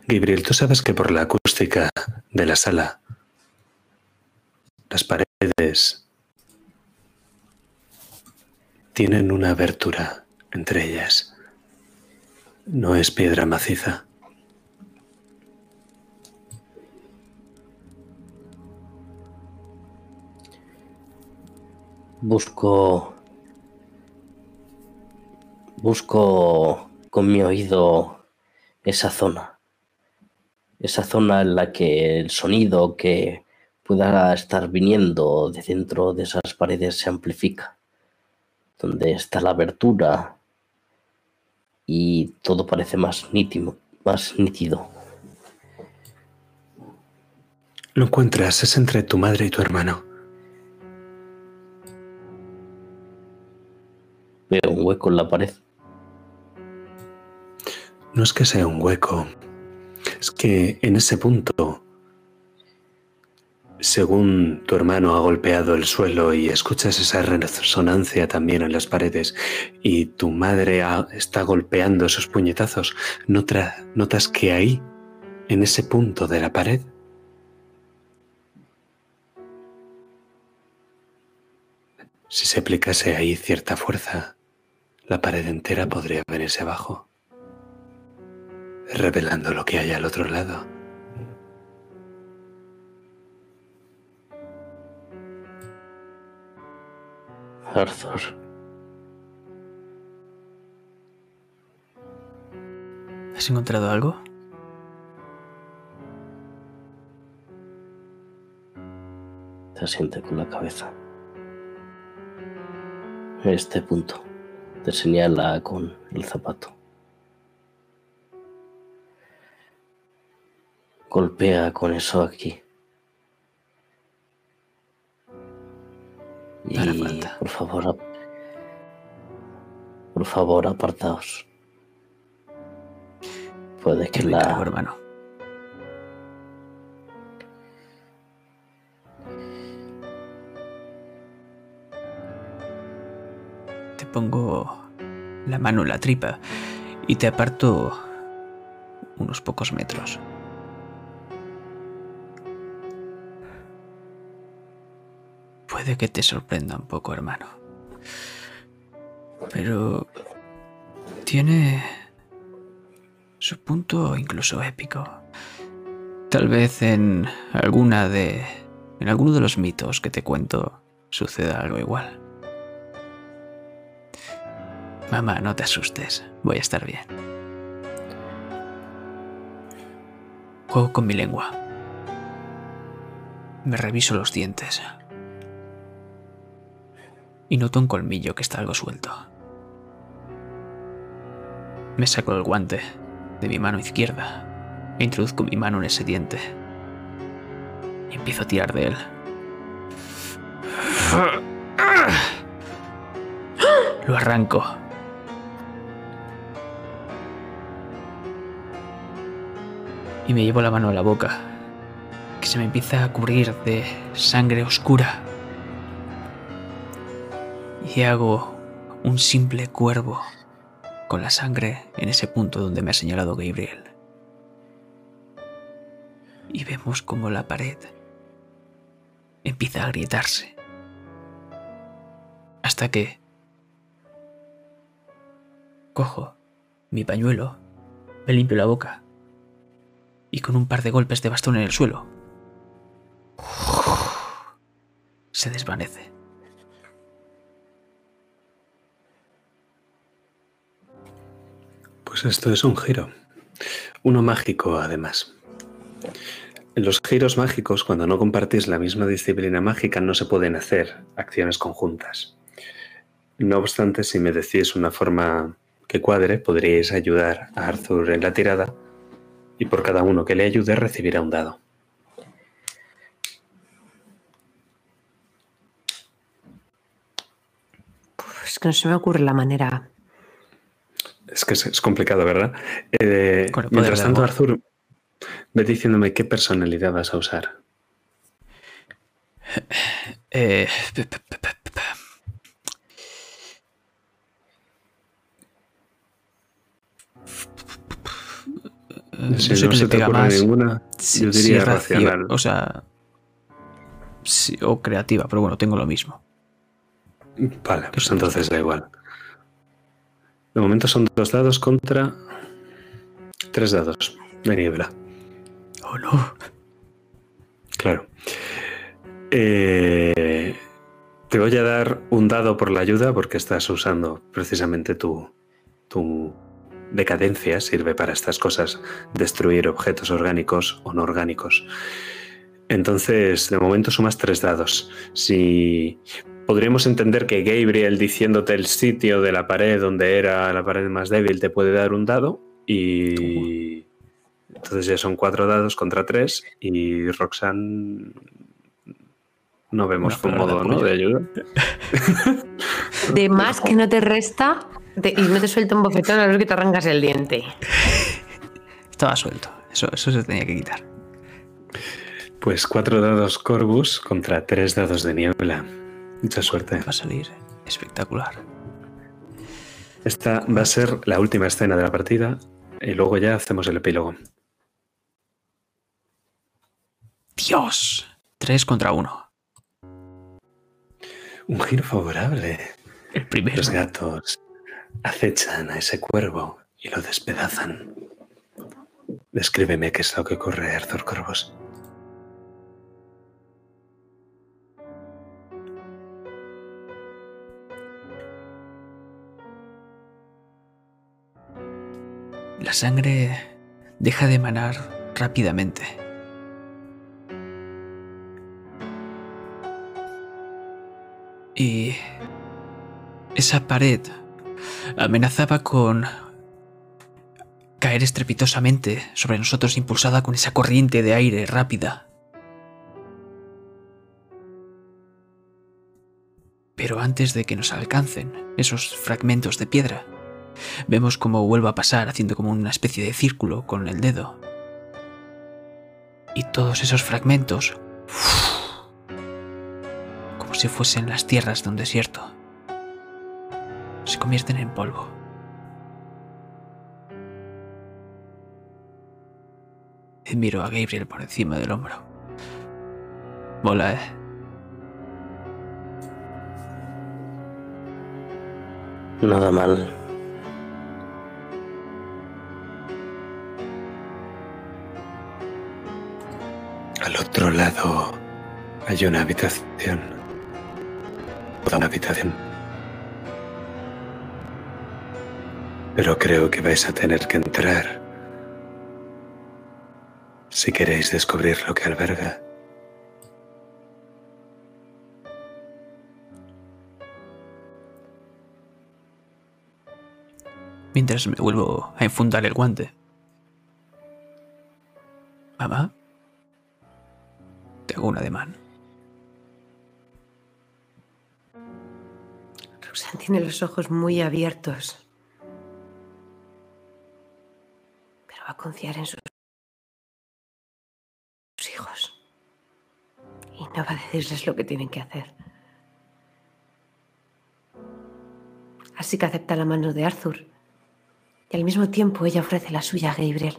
S3: Gabriel, tú sabes que por la acústica de la sala, las paredes tienen una abertura entre ellas. No es piedra maciza.
S5: Busco. Busco con mi oído esa zona. Esa zona en la que el sonido que pueda estar viniendo de dentro de esas paredes se amplifica. Donde está la abertura y todo parece más nítido. Más nítido.
S3: Lo encuentras, es entre tu madre y tu hermano.
S5: Veo un hueco en la pared.
S3: No es que sea un hueco, es que en ese punto, según tu hermano ha golpeado el suelo y escuchas esa resonancia también en las paredes y tu madre está golpeando esos puñetazos, nota- notas que ahí, en ese punto de la pared, si se aplicase ahí cierta fuerza, la pared entera podría venirse abajo revelando lo que hay al otro lado.
S1: ¿Has encontrado algo?
S5: Te asiente con la cabeza. Este punto. Te señala con el zapato. Golpea con eso aquí. Y
S1: Hará falta.
S5: por favor, por favor, apartaos. Puede que la
S1: hermano. Te pongo la mano en la tripa y te aparto unos pocos metros. Puede que te sorprenda un poco, hermano. Pero tiene su punto incluso épico. Tal vez en alguna de en alguno de los mitos que te cuento suceda algo igual. Mamá, no te asustes, voy a estar bien. Juego con mi lengua. Me reviso los dientes. Y noto un colmillo que está algo suelto. Me saco el guante de mi mano izquierda e introduzco mi mano en ese diente. Y empiezo a tirar de él. Lo arranco. Y me llevo la mano a la boca, que se me empieza a cubrir de sangre oscura. Y hago un simple cuervo con la sangre en ese punto donde me ha señalado Gabriel. Y vemos como la pared empieza a agrietarse. Hasta que cojo mi pañuelo, me limpio la boca y con un par de golpes de bastón en el suelo se desvanece.
S3: Pues esto es un giro. Uno mágico, además. Los giros mágicos, cuando no compartís la misma disciplina mágica, no se pueden hacer acciones conjuntas. No obstante, si me decís una forma que cuadre, podríais ayudar a Arthur en la tirada y por cada uno que le ayude recibirá un dado.
S2: Es que no se me ocurre la manera.
S3: Es que es, es complicado, ¿verdad? Eh, mientras tanto. Arthur, ve diciéndome qué personalidad vas a usar.
S1: Eh, pe-
S3: Si
S1: no sé
S3: no se te ocurre
S1: más.
S3: ninguna,
S1: Si-
S3: yo
S1: si
S3: diría
S1: racio-
S3: racional.
S1: O sea. o creativa, pero bueno, tengo lo mismo.
S3: Vale, pues entonces da igual. De momento son dos dados contra tres dados de niebla.
S1: Oh no.
S3: Claro. Eh, te voy a dar un dado por la ayuda porque estás usando precisamente tu, tu decadencia, sirve para estas cosas, destruir objetos orgánicos o no orgánicos. Entonces, de momento sumas tres dados. Si podríamos entender que Gabriel diciéndote el sitio de la pared donde era la pared más débil te puede dar un dado y entonces ya son cuatro dados contra tres y Roxanne no vemos un modo
S1: de
S3: ¿no? de ayuda. <laughs>
S2: De más que no te resta te- y no te suelta un bofetón a ver que te arrancas el diente.
S1: Estaba suelto. Eso, eso se tenía que quitar.
S3: Pues cuatro dados Corvus contra tres dados de niebla. Mucha suerte.
S1: Va a salir espectacular.
S3: Esta va a ser la última escena de la partida y luego ya hacemos el epílogo.
S1: Dios. Tres contra uno.
S3: Un giro favorable.
S1: El primero.
S3: Los gatos acechan a ese cuervo y lo despedazan. Descríbeme qué es lo que ocurre, Arthur Corvus.
S1: La sangre deja de emanar rápidamente. Y esa pared amenazaba con caer estrepitosamente sobre nosotros impulsada con esa corriente de aire rápida. Pero antes de que nos alcancen esos fragmentos de piedra, Vemos cómo vuelve a pasar haciendo como una especie de círculo con el dedo. Y todos esos fragmentos, como si fuesen las tierras de un desierto, se convierten en polvo. Y miro a Gabriel por encima del hombro. Mola, eh.
S5: Nada mal.
S3: Al otro lado hay una habitación. Una habitación. Pero creo que vais a tener que entrar si queréis descubrir lo que alberga.
S1: Mientras me vuelvo a enfundar el guante. Mamá. Te hago un ademán.
S2: Roxanne tiene los ojos muy abiertos. Pero va a confiar en sus sus hijos. Y no va a decirles lo que tienen que hacer. Así que acepta la mano de Arthur. Y al mismo tiempo ella ofrece la suya a Gabriel.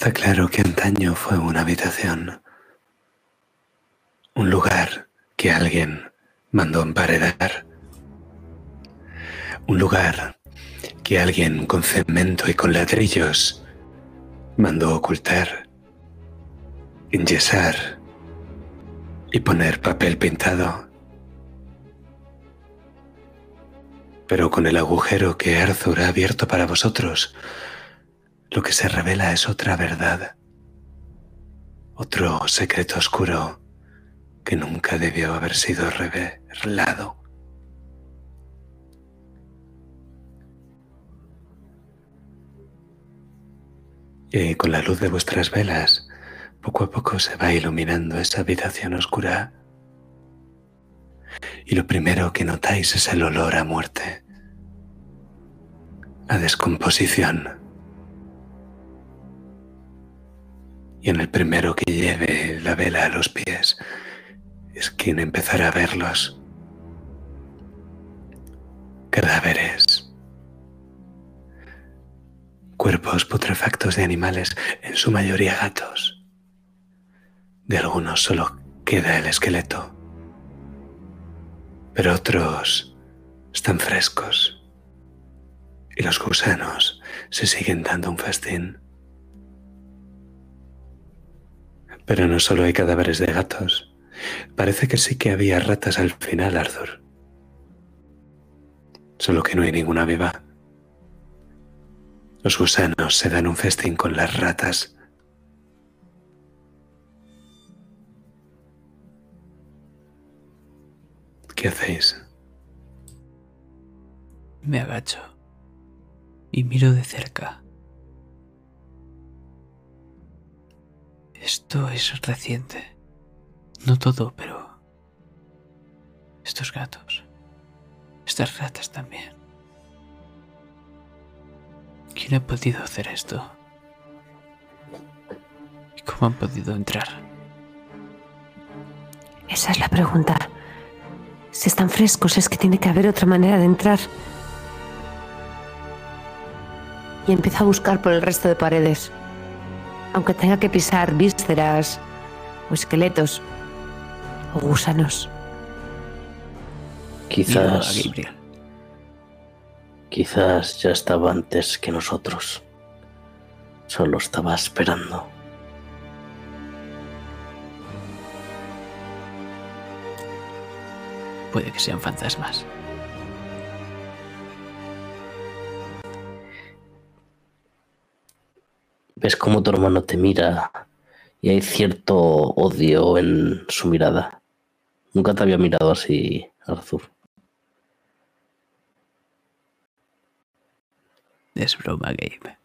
S3: Está claro que antaño fue una habitación. Un lugar que alguien mandó emparedar. Un lugar que alguien con cemento y con ladrillos mandó ocultar, enyesar y poner papel pintado. Pero con el agujero que Arthur ha abierto para vosotros, lo que se revela es otra verdad, otro secreto oscuro que nunca debió haber sido revelado. Y con la luz de vuestras velas, poco a poco se va iluminando esa habitación oscura. Y lo primero que notáis es el olor a muerte, a descomposición. Y en el primero que lleve la vela a los pies es quien empezará a verlos. Cadáveres cuerpos putrefactos de animales, en su mayoría gatos. De algunos solo queda el esqueleto, pero otros están frescos y los gusanos se siguen dando un festín. Pero no solo hay cadáveres de gatos, parece que sí que había ratas al final, Arthur. Solo que no hay ninguna viva. Los gusanos se dan un festín con las ratas. ¿Qué hacéis?
S1: Me agacho y miro de cerca. Esto es reciente. No todo, pero... Estos gatos. Estas ratas también. ¿Quién ha podido hacer esto? ¿Y cómo han podido entrar?
S2: Esa es la pregunta. Si están frescos es que tiene que haber otra manera de entrar. Y empiezo a buscar por el resto de paredes. Aunque tenga que pisar vísceras o esqueletos o gusanos.
S5: Quizás,
S1: Gabriel.
S5: quizás ya estaba antes que nosotros. Solo estaba esperando.
S1: Puede que sean fantasmas.
S5: Ves cómo tu hermano te mira y hay cierto odio en su mirada. Nunca te había mirado así, Arthur.
S1: Es broma, Gabe.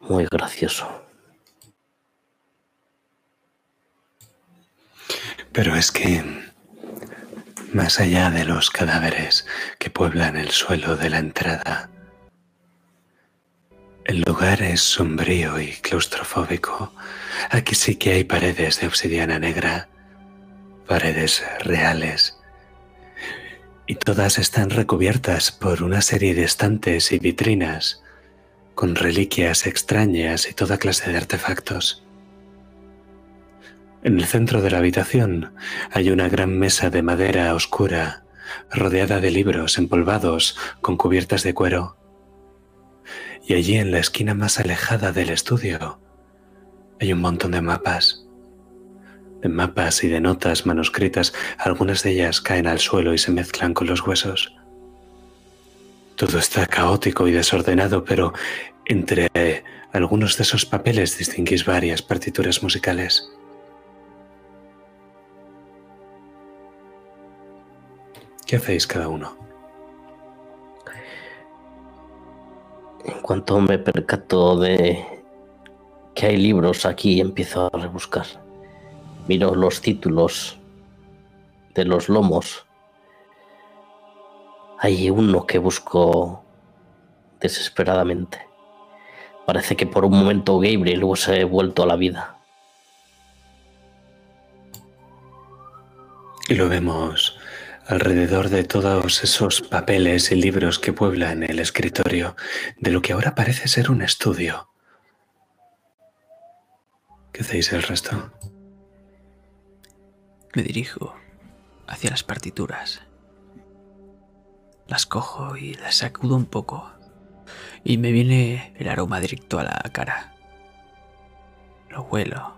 S5: Muy gracioso.
S3: Pero es que, más allá de los cadáveres que pueblan el suelo de la entrada, el lugar es sombrío y claustrofóbico. Aquí sí que hay paredes de obsidiana negra, paredes reales, y todas están recubiertas por una serie de estantes y vitrinas con reliquias extrañas y toda clase de artefactos. En el centro de la habitación hay una gran mesa de madera oscura, rodeada de libros empolvados con cubiertas de cuero. Y allí en la esquina más alejada del estudio hay un montón de mapas. De mapas y de notas manuscritas, algunas de ellas caen al suelo y se mezclan con los huesos. Todo está caótico y desordenado, pero entre algunos de esos papeles distinguís varias partituras musicales. ¿Qué hacéis cada uno?
S5: En cuanto me percato de que hay libros aquí, empiezo a rebuscar. Miro los títulos de los lomos. Hay uno que busco desesperadamente. Parece que por un momento Gabriel hubiese vuelto a la vida.
S3: Y lo vemos alrededor de todos esos papeles y libros que pueblan el escritorio de lo que ahora parece ser un estudio. ¿Qué hacéis el resto?
S1: Me dirijo hacia las partituras. Las cojo y las sacudo un poco. Y me viene el aroma directo a la cara. Lo huelo.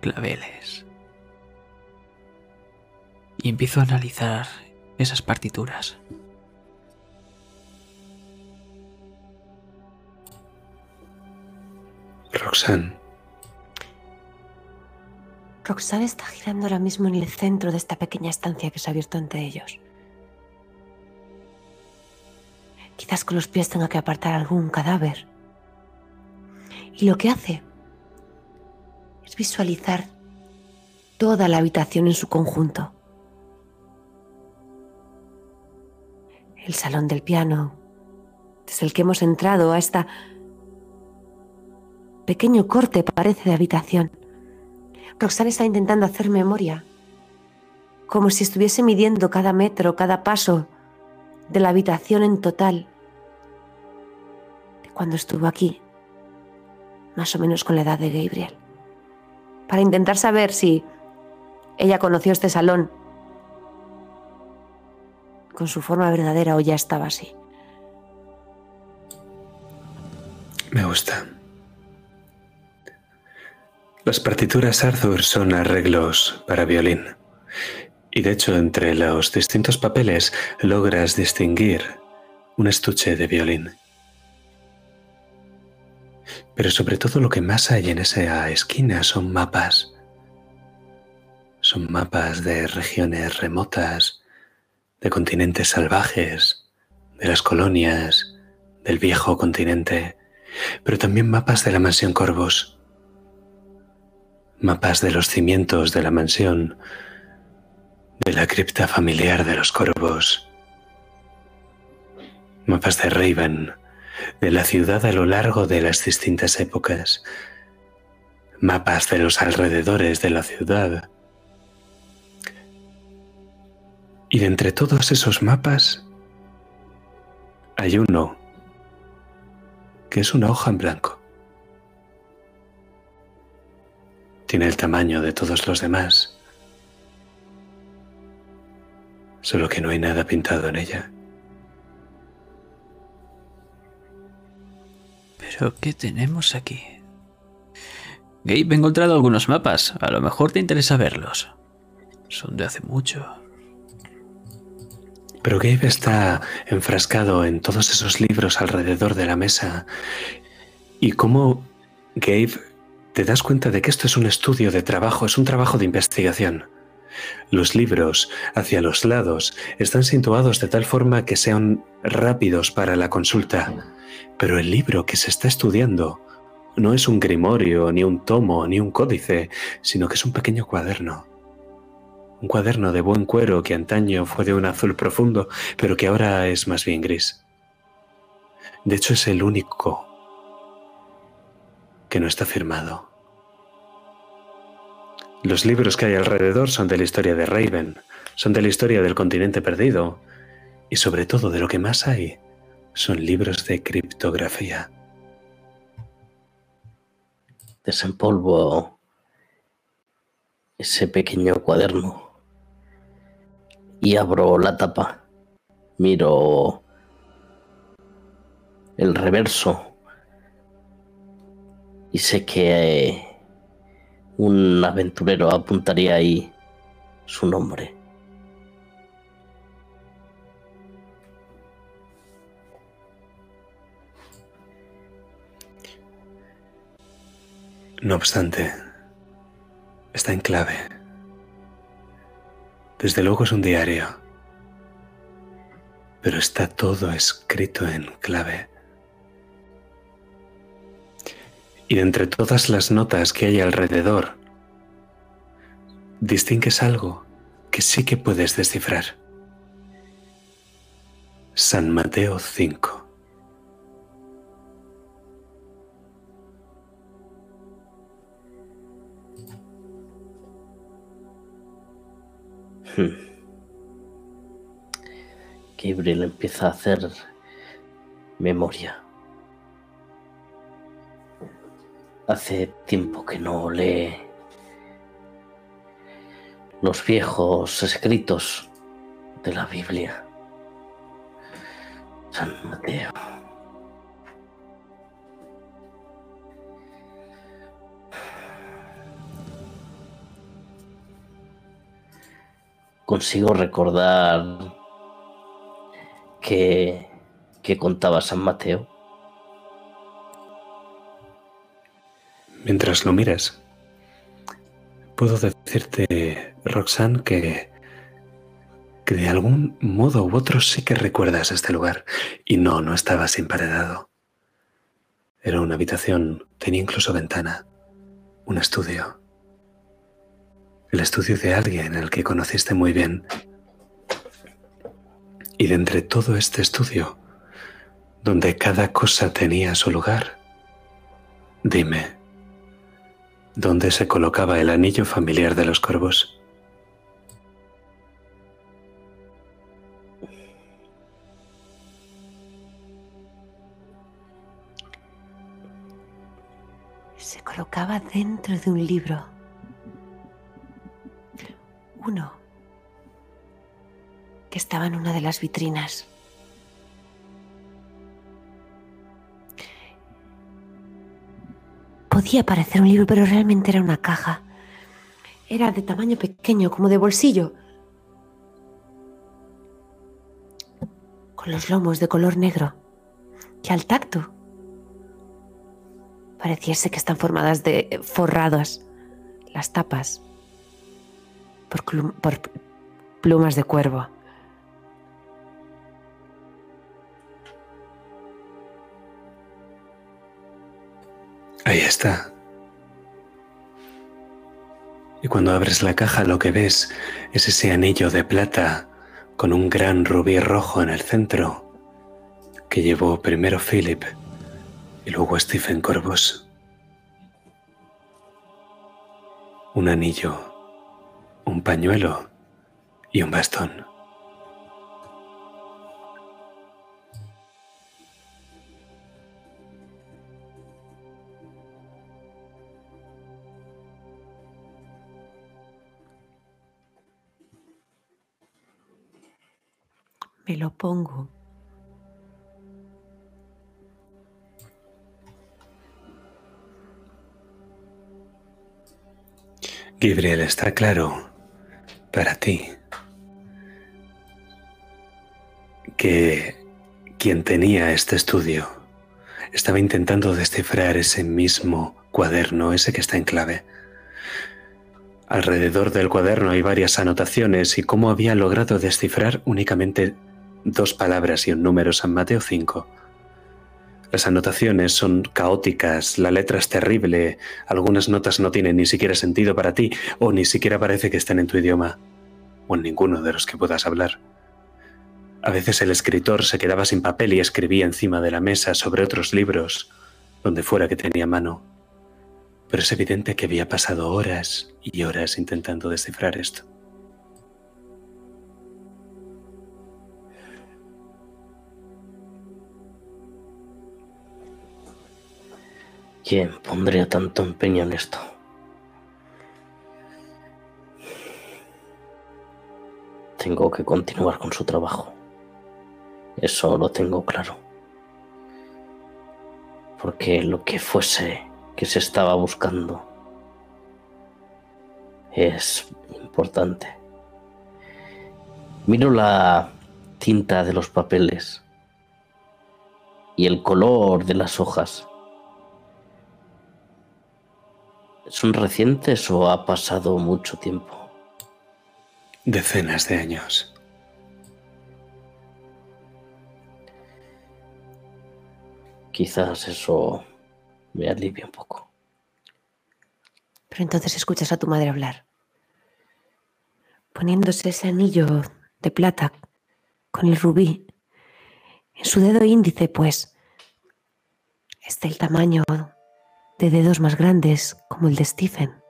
S1: Claveles. Y empiezo a analizar esas partituras.
S3: Roxanne,
S2: Roxanne está girando ahora mismo en el centro de esta pequeña estancia que se ha abierto entre ellos. Quizás con los pies tenga que apartar algún cadáver. Y lo que hace es visualizar toda la habitación en su conjunto. El salón del piano, desde el que hemos entrado a esta pequeño corte parece de habitación. Roxanne está intentando hacer memoria, como si estuviese midiendo cada metro, cada paso de la habitación en total, cuando estuvo aquí, más o menos con la edad de Gabriel, para intentar saber si ella conoció este salón con su forma verdadera o ya estaba así.
S3: Me gusta. Las partituras Arthur son arreglos para violín. Y de hecho, entre los distintos papeles logras distinguir un estuche de violín. Pero sobre todo lo que más hay en esa esquina son mapas. Son mapas de regiones remotas, de continentes salvajes, de las colonias, del viejo continente, pero también mapas de la mansión Corvus, mapas de los cimientos de la mansión, de la cripta familiar de los Corvos, mapas de Raven, de la ciudad a lo largo de las distintas épocas, mapas de los alrededores de la ciudad. Y de entre todos esos mapas hay uno que es una hoja en blanco. Tiene el tamaño de todos los demás, solo que no hay nada pintado en ella.
S1: ¿Pero qué tenemos aquí? Gabe, he encontrado algunos mapas. A lo mejor te interesa verlos. Son de hace mucho.
S3: Pero Gabe está enfrascado en todos esos libros alrededor de la mesa. Y cómo Gabe te das cuenta de que esto es un estudio de trabajo, es un trabajo de investigación. Los libros hacia los lados están situados de tal forma que sean rápidos para la consulta, pero el libro que se está estudiando no es un grimorio, ni un tomo, ni un códice, sino que es un pequeño cuaderno. Un cuaderno de buen cuero que antaño fue de un azul profundo, pero que ahora es más bien gris. De hecho, es el único que no está firmado. Los libros que hay alrededor son de la historia de Raven, son de la historia del continente perdido, y sobre todo de lo que más hay son libros de criptografía.
S5: Desempolvo ese pequeño cuaderno y abro la tapa. Miro el reverso y sé que un aventurero apuntaría ahí su nombre.
S3: No obstante, está en clave. Desde luego es un diario, pero está todo escrito en clave. Y de entre todas las notas que hay alrededor, distingues algo que sí que puedes descifrar. San Mateo 5.
S5: Gabriel empieza a hacer memoria. Hace tiempo que no lee los viejos escritos de la Biblia. San Mateo. Consigo recordar que, que contaba San Mateo.
S3: Mientras lo miras, puedo decirte, Roxanne, que, que de algún modo u otro sí que recuerdas este lugar. Y no, no estabas emparedado. Era una habitación, tenía incluso ventana, un estudio. El estudio de alguien al que conociste muy bien. Y de entre todo este estudio, donde cada cosa tenía su lugar, dime, ¿Dónde se colocaba el anillo familiar de los corvos?
S2: se colocaba dentro de un libro. Uno que estaba en una de las vitrinas. Podía parecer un libro, pero realmente era una caja. Era de tamaño pequeño, como de bolsillo. Con los lomos de color negro. Que al tacto pareciese que están formadas de forradas las tapas por, plumas de cuervo.
S3: Ahí está. Y cuando abres la caja lo que ves es ese anillo de plata con un gran rubí rojo en el centro que llevó primero Philip y luego Stephen Corvus. Un anillo, un pañuelo y un bastón.
S2: Me lo pongo.
S3: Gabriel, está claro para ti que quien tenía este estudio estaba intentando descifrar ese mismo cuaderno, ese que está en clave. Alrededor del cuaderno hay varias anotaciones y cómo había logrado descifrar únicamente dos palabras y un número, San Mateo 5. Las anotaciones son caóticas, la letra es terrible, algunas notas no tienen ni siquiera sentido para ti o ni siquiera parece que estén en tu idioma o en ninguno de los que puedas hablar. A veces el escritor se quedaba sin papel y escribía encima de la mesa sobre otros libros, donde fuera que tenía mano. Pero es evidente que había pasado horas y horas intentando descifrar esto.
S5: ¿Quién pondría tanto empeño en esto? Tengo que continuar con su trabajo. Eso lo tengo claro. Porque lo que fuese que se estaba buscando es importante. Miro la tinta de los papeles y el color de las hojas. ¿Son recientes o ha pasado mucho tiempo?
S3: Decenas de años.
S5: Quizás eso me alivia un poco.
S2: Pero entonces escuchas a tu madre hablar. Poniéndose ese anillo de plata con el rubí en su dedo índice, pues es del tamaño de dedos más grandes como el de Stephen.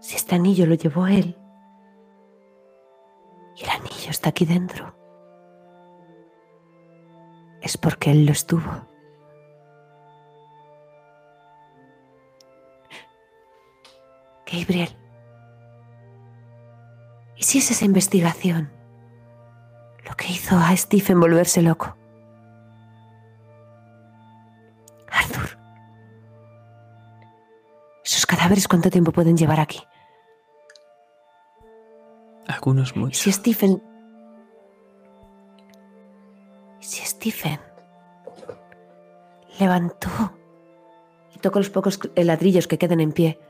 S2: Si este anillo lo llevó él y el anillo está aquí dentro, es porque él lo estuvo. Gabriel, ¿y si es esa investigación lo que hizo a Stephen volverse loco? Arthur, ¿esos cadáveres cuánto tiempo pueden llevar aquí?
S1: Algunos
S2: ¿Y
S1: muchos.
S2: si Stephen... ¿Y si Stephen levantó y tocó los pocos ladrillos que queden en pie?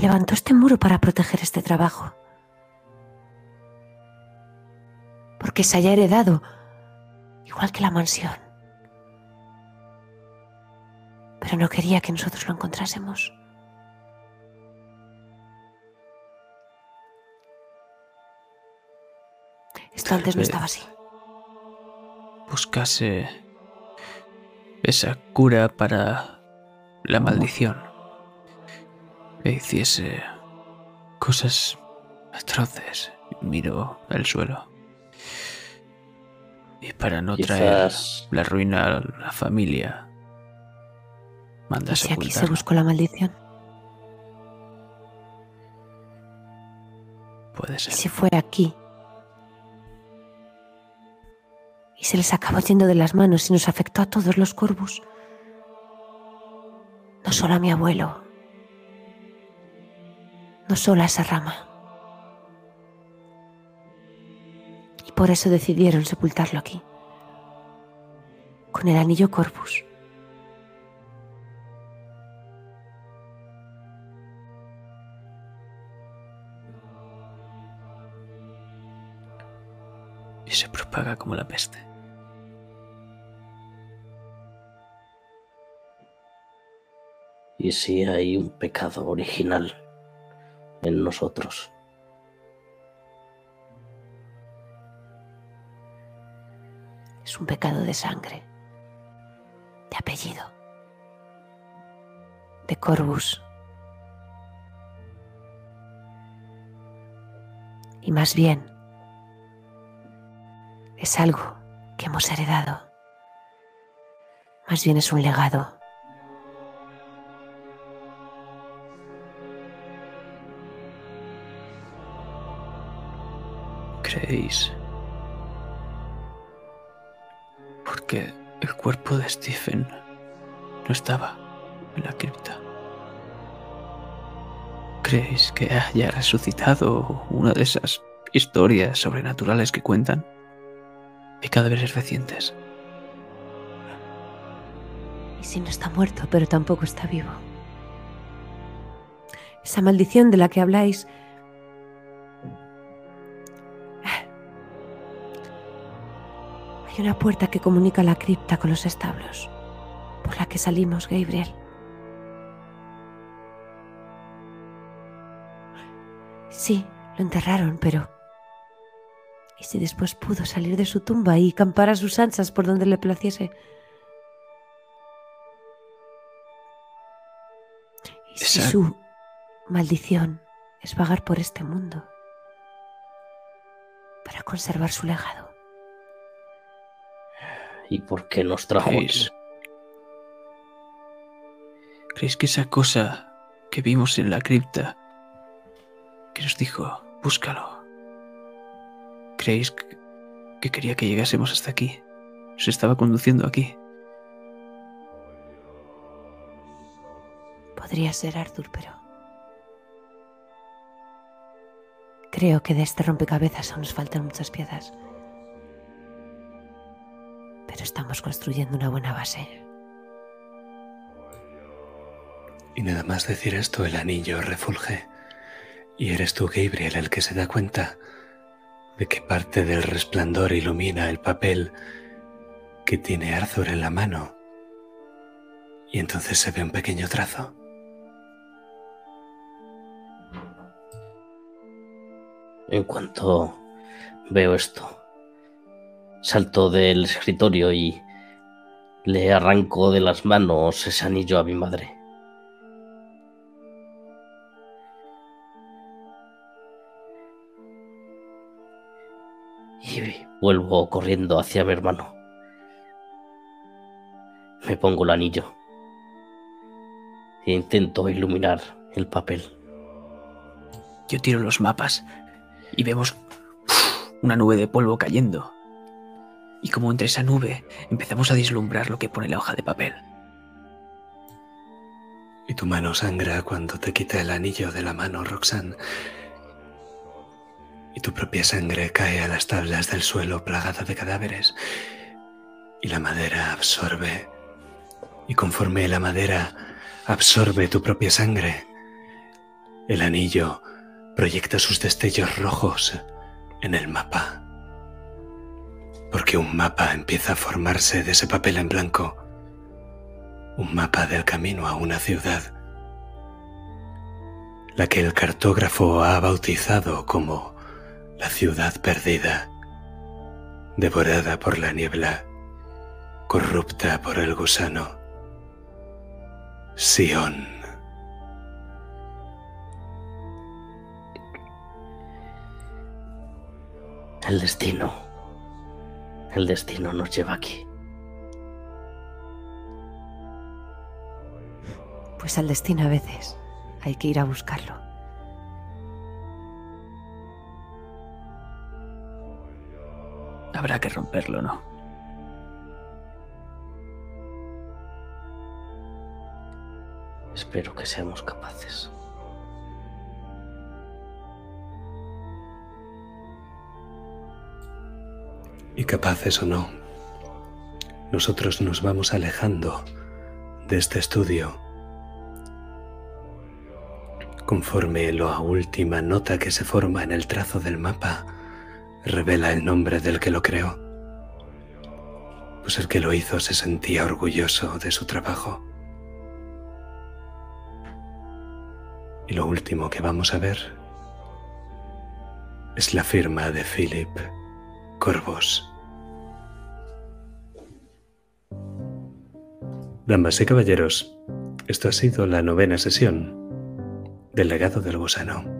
S2: Levantó este muro para proteger este trabajo. Porque se haya heredado, igual que la mansión. Pero no quería que nosotros lo encontrásemos. Esto antes no estaba así.
S1: Buscase esa cura para la maldición. E hiciese cosas atroces. Miro el suelo. Y para no traer la ruina a la familia,
S2: ¿Y si aquí se buscó la maldición?
S1: Puede
S2: ¿Y
S1: ser.
S2: si fue aquí? Y se les acabó yendo de las manos y nos afectó a todos los corvus. No solo a mi abuelo. No solo a esa rama. Y por eso decidieron sepultarlo aquí. Con el anillo corvus.
S1: Y se propaga como la peste.
S5: y si hay un pecado original en nosotros.
S2: Es un pecado de sangre. De apellido. De corvus. Y más bien, es algo que hemos heredado. Más bien es un legado.
S1: ¿Creéis? Porque el cuerpo de Stephen no estaba en la cripta. ¿Creéis que haya resucitado una de esas historias sobrenaturales que cuentan? Hay cadáveres recientes.
S2: Y si no está muerto, pero tampoco está vivo. Esa maldición de la que habláis Hay una puerta que comunica la cripta con los establos, por la que salimos, Gabriel. Sí, lo enterraron, pero... ¿Y si después pudo salir de su tumba y campar a sus anchas por donde le placiese? ¿Y si
S1: Esa-
S2: su maldición es vagar por este mundo para conservar su legado?
S5: ¿Y por qué nos trajo aquí?
S1: ¿Creéis? ¿Creéis que esa cosa que vimos en la cripta, que nos dijo, búscalo? ¿Creéis que, que quería que llegásemos hasta aquí? Nos estaba conduciendo aquí.
S2: Podría ser Arthur, pero... Creo que de este rompecabezas aún nos faltan muchas piezas. Pero estamos construyendo una buena base.
S3: Y nada más decir esto, el anillo refulge. Y eres tú, Gabriel, el que se da cuenta de que parte del resplandor ilumina el papel que tiene Arthur en la mano. Y entonces se ve un pequeño trazo.
S5: En cuanto veo esto, salto del escritorio y le arranco de las manos ese anillo a mi madre. Vuelvo corriendo hacia mi hermano. Me pongo el anillo e intento iluminar el papel.
S1: Yo tiro los mapas y vemos una nube de polvo cayendo. Y como entre esa nube empezamos a vislumbrar lo que pone la hoja de papel.
S3: Y tu mano sangra cuando te quita el anillo de la mano, Roxanne. Y tu propia sangre cae a las tablas del suelo plagada de cadáveres. Y la madera absorbe. Y conforme la madera absorbe tu propia sangre, el anillo proyecta sus destellos rojos en el mapa. Porque un mapa empieza a formarse de ese papel en blanco un mapa del camino a una ciudad, la que el cartógrafo ha bautizado como la ciudad perdida, devorada por la niebla, corrupta por el gusano. Sion.
S5: El destino. El destino nos lleva aquí.
S2: Pues al destino a veces hay que ir a buscarlo.
S1: Habrá que romperlo, ¿no?
S5: Espero que seamos capaces.
S3: Y capaces o no, nosotros nos vamos alejando de este estudio conforme la última nota que se forma en el trazo del mapa revela el nombre del que lo creó. Pues el que lo hizo se sentía orgulloso de su trabajo. Y lo último que vamos a ver es la firma de Philip Corvos. Damas y caballeros, esto ha sido la novena sesión del legado del gusano.